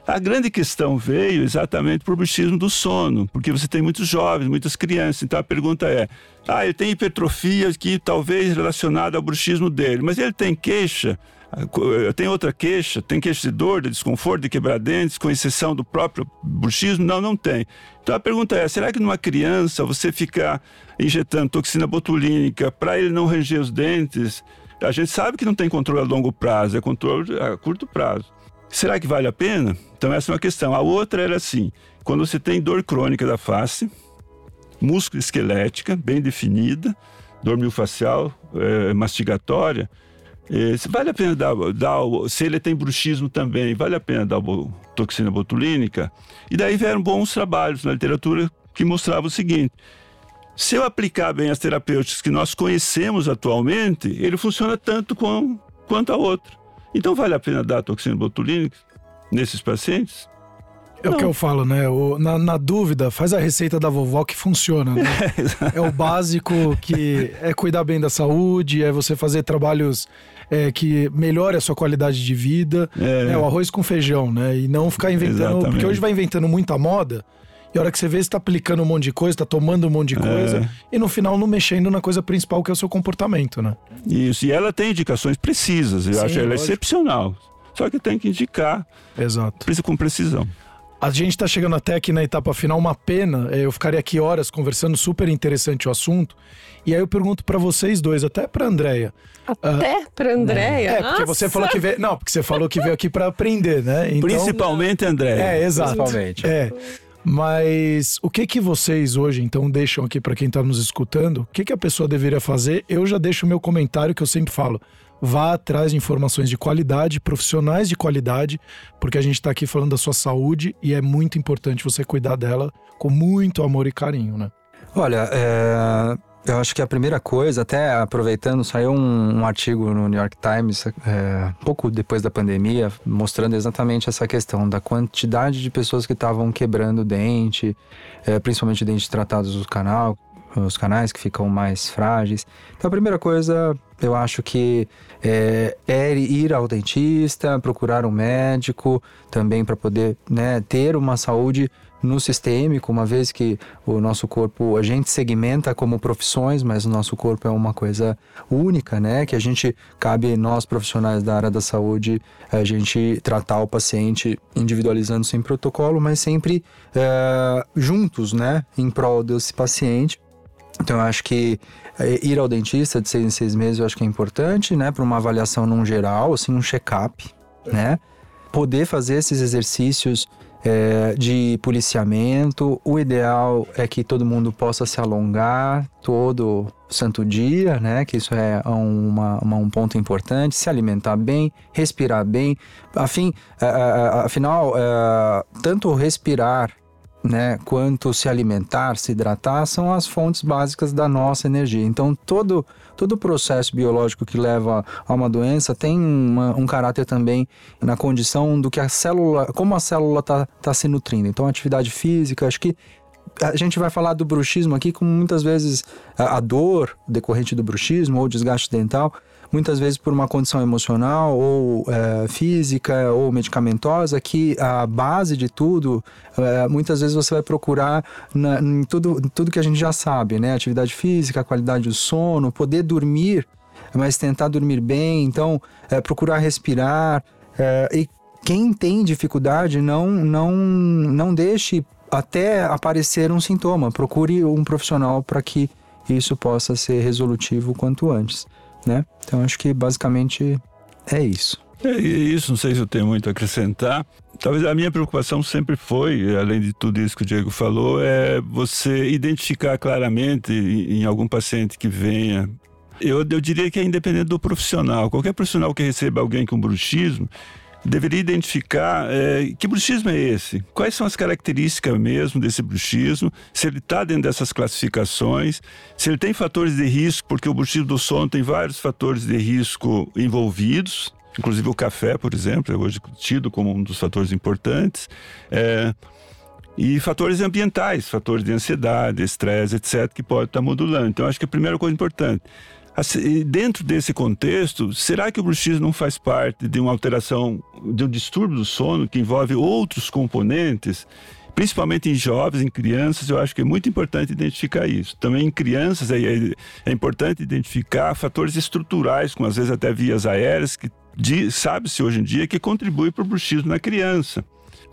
A grande questão veio exatamente o bruxismo do sono, porque você tem muitos jovens, muitas crianças. Então a pergunta é: ah, ele tem hipertrofia que talvez relacionada ao bruxismo dele, mas ele tem queixa tem outra queixa? Tem queixa de dor, de desconforto, de quebrar dentes, com exceção do próprio bruxismo? Não, não tem. Então a pergunta é: será que numa criança você ficar injetando toxina botulínica para ele não ranger os dentes? A gente sabe que não tem controle a longo prazo, é controle a curto prazo. Será que vale a pena? Então essa é uma questão. A outra era assim: quando você tem dor crônica da face, músculo esquelética bem definida, dor miofascial, é, mastigatória, é, vale a pena dar, dar, se ele tem bruxismo também, vale a pena dar toxina botulínica? E daí vieram bons trabalhos na literatura que mostravam o seguinte: se eu aplicar bem as terapêuticas que nós conhecemos atualmente, ele funciona tanto com, quanto a outra. Então vale a pena dar toxina botulínica nesses pacientes? É Não. o que eu falo, né? O, na, na, dúvida, faz a receita da vovó que funciona, né? É, é o básico que é cuidar bem da saúde, é você fazer trabalhos é, que melhore a sua qualidade de vida. É. Né? O arroz com feijão, né? E não ficar inventando. Exatamente. Porque hoje vai inventando muita moda. E a hora que você vê, você tá aplicando um monte de coisa, tá tomando um monte de coisa, é. e no final não mexendo na coisa principal que é o seu comportamento, né? Isso, e ela tem indicações precisas, eu Sim, acho ela excepcional. Só que tem que indicar. Exato. Com precisão. A gente está chegando até aqui na etapa final, uma pena. É, eu ficaria aqui horas conversando, super interessante o assunto. E aí eu pergunto para vocês dois, até para Andréia. Até uh, para Andréia? É, porque você falou que veio, não, porque você falou que veio aqui para aprender, né? Então, Principalmente Andréia. É, exato. Principalmente. É. Mas o que que vocês hoje então deixam aqui para quem está nos escutando? O que que a pessoa deveria fazer? Eu já deixo o meu comentário que eu sempre falo vá atrás de informações de qualidade, profissionais de qualidade, porque a gente está aqui falando da sua saúde e é muito importante você cuidar dela com muito amor e carinho, né? Olha, é, eu acho que a primeira coisa, até aproveitando, saiu um, um artigo no New York Times, é, pouco depois da pandemia, mostrando exatamente essa questão da quantidade de pessoas que estavam quebrando dente, é, principalmente dentes tratados do canal, os canais que ficam mais frágeis. Então, a primeira coisa, eu acho que é, é ir ao dentista, procurar um médico também para poder né, ter uma saúde no sistêmico, uma vez que o nosso corpo, a gente segmenta como profissões, mas o nosso corpo é uma coisa única, né? Que a gente, cabe nós profissionais da área da saúde, a gente tratar o paciente individualizando sem protocolo, mas sempre é, juntos, né? Em prol desse paciente. Então, eu acho que é, ir ao dentista de seis em seis meses eu acho que é importante, né? Para uma avaliação num geral, assim, um check-up, né? Poder fazer esses exercícios é, de policiamento. O ideal é que todo mundo possa se alongar todo santo dia, né? Que isso é uma, uma, um ponto importante. Se alimentar bem, respirar bem. Afim, afinal, é, tanto respirar né, quanto se alimentar, se hidratar, são as fontes básicas da nossa energia. Então, todo, todo processo biológico que leva a uma doença tem uma, um caráter também na condição do que a célula, como a célula está tá se nutrindo. Então, atividade física, acho que a gente vai falar do bruxismo aqui, como muitas vezes a, a dor decorrente do bruxismo ou desgaste dental, muitas vezes por uma condição emocional ou é, física ou medicamentosa, que a base de tudo, é, muitas vezes você vai procurar na, em tudo, tudo que a gente já sabe, né? Atividade física, qualidade do sono, poder dormir, mas tentar dormir bem, então é, procurar respirar. É, e quem tem dificuldade, não, não, não deixe até aparecer um sintoma. Procure um profissional para que isso possa ser resolutivo quanto antes, né? Então acho que basicamente é isso. É isso, não sei se eu tenho muito a acrescentar. Talvez a minha preocupação sempre foi, além de tudo isso que o Diego falou, é você identificar claramente em algum paciente que venha. Eu, eu diria que é independente do profissional. Qualquer profissional que receba alguém com bruxismo, deveria identificar é, que bruxismo é esse, quais são as características mesmo desse bruxismo, se ele está dentro dessas classificações, se ele tem fatores de risco, porque o bruxismo do sono tem vários fatores de risco envolvidos, inclusive o café, por exemplo, é hoje tido como um dos fatores importantes. É, e fatores ambientais, fatores de ansiedade, estresse, etc., que pode estar tá modulando. Então, acho que a primeira coisa importante Assim, dentro desse contexto, será que o bruxismo não faz parte de uma alteração, de um distúrbio do sono que envolve outros componentes? principalmente em jovens, em crianças, eu acho que é muito importante identificar isso. Também em crianças é, é, é importante identificar fatores estruturais, como às vezes até vias aéreas, que sabe-se hoje em dia que contribui para o bruxismo na criança.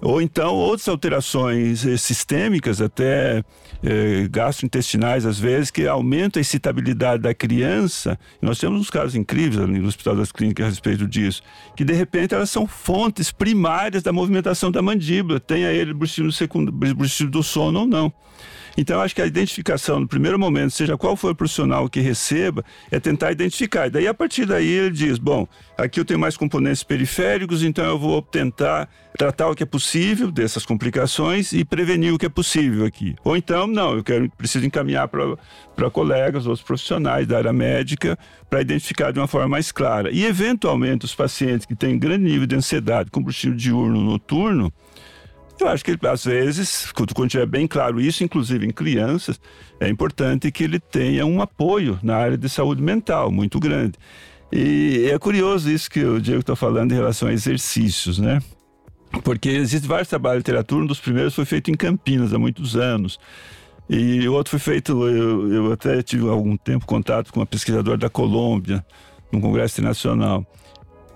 Ou então outras alterações eh, sistêmicas, até eh, gastrointestinais, às vezes, que aumentam a excitabilidade da criança. Nós temos uns casos incríveis ali no Hospital das Clínicas a respeito disso, que de repente elas são fontes primárias da movimentação da mandíbula, tenha ele bruxismo do sono ou não. Então, acho que a identificação, no primeiro momento, seja qual for o profissional que receba, é tentar identificar. E daí, a partir daí, ele diz: bom, aqui eu tenho mais componentes periféricos, então eu vou tentar tratar o que é possível dessas complicações e prevenir o que é possível aqui. Ou então, não, eu quero, preciso encaminhar para colegas, outros profissionais da área médica, para identificar de uma forma mais clara. E, eventualmente, os pacientes que têm grande nível de ansiedade, combustível diurno noturno, eu acho que às vezes, quando tiver bem claro isso, inclusive em crianças, é importante que ele tenha um apoio na área de saúde mental muito grande. E é curioso isso que o Diego está falando em relação a exercícios, né? Porque existe vários trabalhos de literatura, um dos primeiros foi feito em Campinas há muitos anos. E o outro foi feito, eu, eu até tive algum tempo contato com uma pesquisadora da Colômbia, num congresso internacional.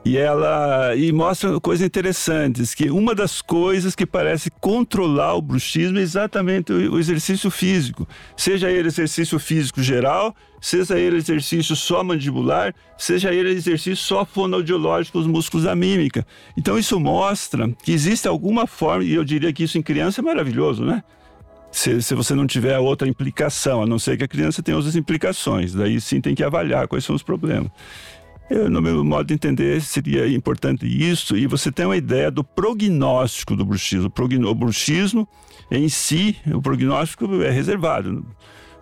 E ela e mostra coisas interessantes, que uma das coisas que parece controlar o bruxismo é exatamente o, exercício físico. Seja ele exercício físico geral, seja ele exercício só mandibular, seja ele exercício só fonoaudiológico, os músculos da mímica. Então isso mostra que existe alguma forma, e eu diria que isso em criança é maravilhoso, né? Se, se, você não tiver outra implicação, a não ser que a criança tenha outras implicações. Daí sim tem que avaliar quais são os problemas. No meu modo de entender, seria importante isso, e você tem uma ideia do prognóstico do bruxismo. O bruxismo em si, o prognóstico é reservado,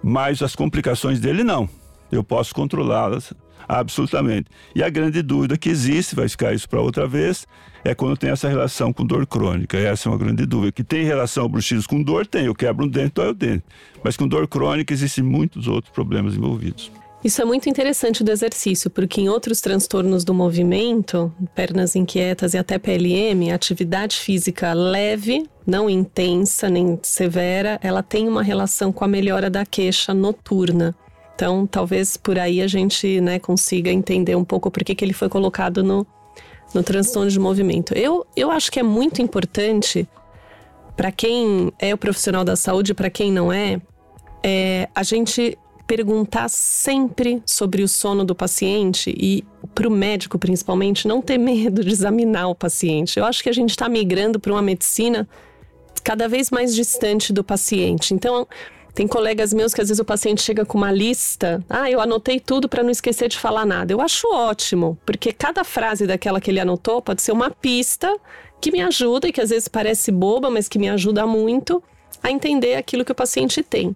mas as complicações dele não. Eu posso controlá-las absolutamente. E a grande dúvida que existe, vai ficar isso para outra vez, é quando tem essa relação com dor crônica. Essa é uma grande dúvida. Que tem relação ao bruxismo com dor, tem. Eu quebro um dente, dói o dente. Mas com dor crônica existem muitos outros problemas envolvidos. Isso é muito interessante do exercício, porque em outros transtornos do movimento, pernas inquietas e até PLM, atividade física leve, não intensa nem severa, ela tem uma relação com a melhora da queixa noturna. Então, talvez por aí a gente né, consiga entender um pouco por que, que ele foi colocado no, no transtorno de movimento. Eu, eu acho que é muito importante para quem é o profissional da saúde, para quem não é, é a gente perguntar sempre sobre o sono do paciente e para o médico principalmente não ter medo de examinar o paciente. Eu acho que a gente está migrando para uma medicina cada vez mais distante do paciente. Então tem colegas meus que às vezes o paciente chega com uma lista, ah, eu anotei tudo para não esquecer de falar nada. Eu acho ótimo, porque cada frase daquela que ele anotou pode ser uma pista que me ajuda e que às vezes parece boba, mas que me ajuda muito a entender aquilo que o paciente tem.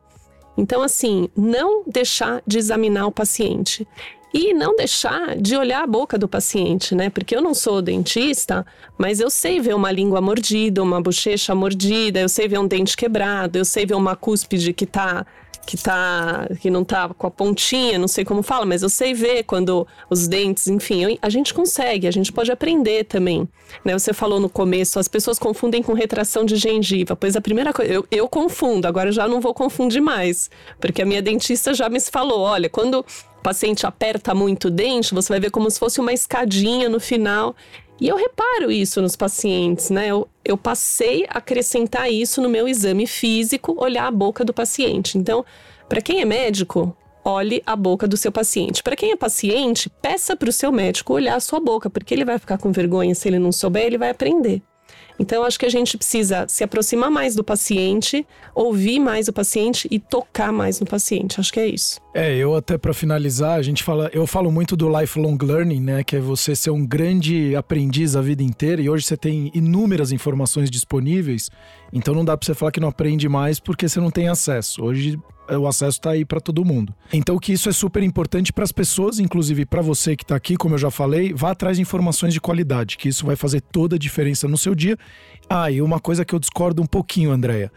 Então, assim, não deixar de examinar o paciente. E não deixar de olhar a boca do paciente, né? Porque eu não sou dentista, mas eu sei ver uma língua mordida, uma bochecha mordida, eu sei ver um dente quebrado, eu sei ver uma cúspide que tá que tá que não tá com a pontinha, não sei como fala, mas eu sei ver quando os dentes, enfim, a gente consegue, a gente pode aprender também. Né? Você falou no começo, as pessoas confundem com retração de gengiva. Pois a primeira coisa, eu, eu confundo, agora eu já não vou confundir mais, porque a minha dentista já me falou, olha, quando o paciente aperta muito o dente, você vai ver como se fosse uma escadinha no final. E eu reparo isso nos pacientes, né? Eu, eu passei a acrescentar isso no meu exame físico, olhar a boca do paciente. Então, para quem é médico, olhe a boca do seu paciente. Para quem é paciente, peça para o seu médico olhar a sua boca, porque ele vai ficar com vergonha se ele não souber, ele vai aprender. Então, acho que a gente precisa se aproximar mais do paciente, ouvir mais o paciente e tocar mais no paciente. Acho que é isso. É, eu até para finalizar, a gente fala, eu falo muito do lifelong learning, né, que é você ser um grande aprendiz a vida inteira e hoje você tem inúmeras informações disponíveis, então não dá para você falar que não aprende mais porque você não tem acesso. Hoje o acesso está aí para todo mundo. Então que isso é super importante para as pessoas, inclusive para você que está aqui, como eu já falei, vá atrás de informações de qualidade, que isso vai fazer toda a diferença no seu dia. Ah, e uma coisa que eu discordo um pouquinho, Andréia,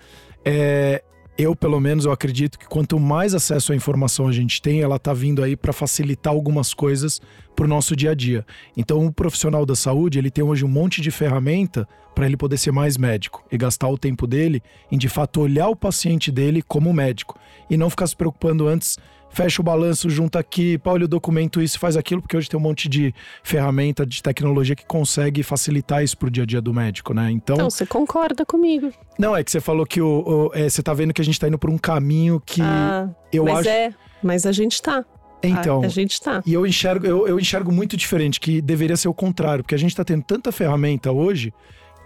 é eu, pelo menos, eu acredito que quanto mais acesso à informação a gente tem, ela está vindo aí para facilitar algumas coisas para o nosso dia a dia. Então, o profissional da saúde, ele tem hoje um monte de ferramenta para ele poder ser mais médico e gastar o tempo dele em, de fato, olhar o paciente dele como médico e não ficar se preocupando antes fecha o balanço, junta aqui, olha o documento, isso faz aquilo, porque hoje tem um monte de ferramenta de tecnologia que consegue facilitar isso pro dia a dia do médico, né? Então. Então, você concorda comigo. Não, é que você falou que o, o é, você tá vendo que a gente tá indo por um caminho que ah, eu mas acho. É, mas a gente tá. Então, a, gente tá. E eu enxergo, eu, eu enxergo muito diferente, que deveria ser o contrário, porque a gente tá tendo tanta ferramenta hoje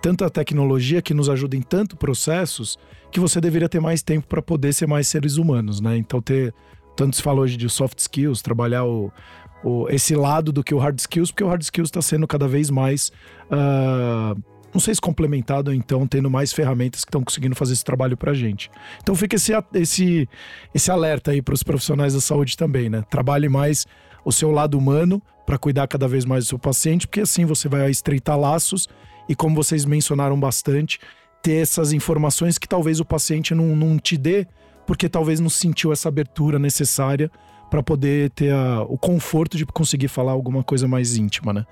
tanta tecnologia que nos ajuda em tanto processos que você deveria ter mais tempo para poder ser mais seres humanos, né? Então ter tanto se fala hoje de soft skills, trabalhar o, o, esse lado do que o hard skills, porque o hard skills está sendo cada vez mais. Uh, não sei se complementado então tendo mais ferramentas que estão conseguindo fazer esse trabalho para a gente. Então fica esse, esse, esse alerta aí para os profissionais da saúde também, né? Trabalhe mais o seu lado humano para cuidar cada vez mais do seu paciente, porque assim você vai estreitar laços e, como vocês mencionaram bastante, ter essas informações que talvez o paciente não, não te dê porque talvez não sentiu essa abertura necessária para poder ter a, o conforto de conseguir falar alguma coisa mais íntima, né?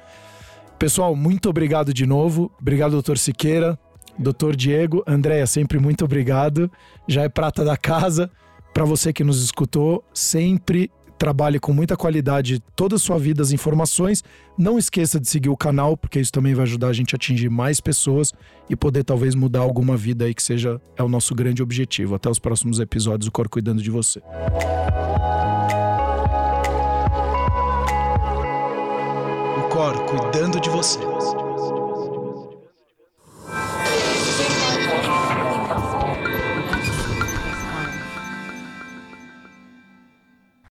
Pessoal, muito obrigado de novo. Obrigado, doutor Siqueira, doutor Diego, Andréia, sempre muito obrigado. Já é prata da casa. Para você que nos escutou, sempre trabalhe com muita qualidade toda a sua vida as informações. Não esqueça de seguir o canal, porque isso também vai ajudar a gente a atingir mais pessoas e poder talvez mudar alguma vida aí que seja é o nosso grande objetivo. Até os próximos episódios, o Cor cuidando de você. O Cor cuidando de você.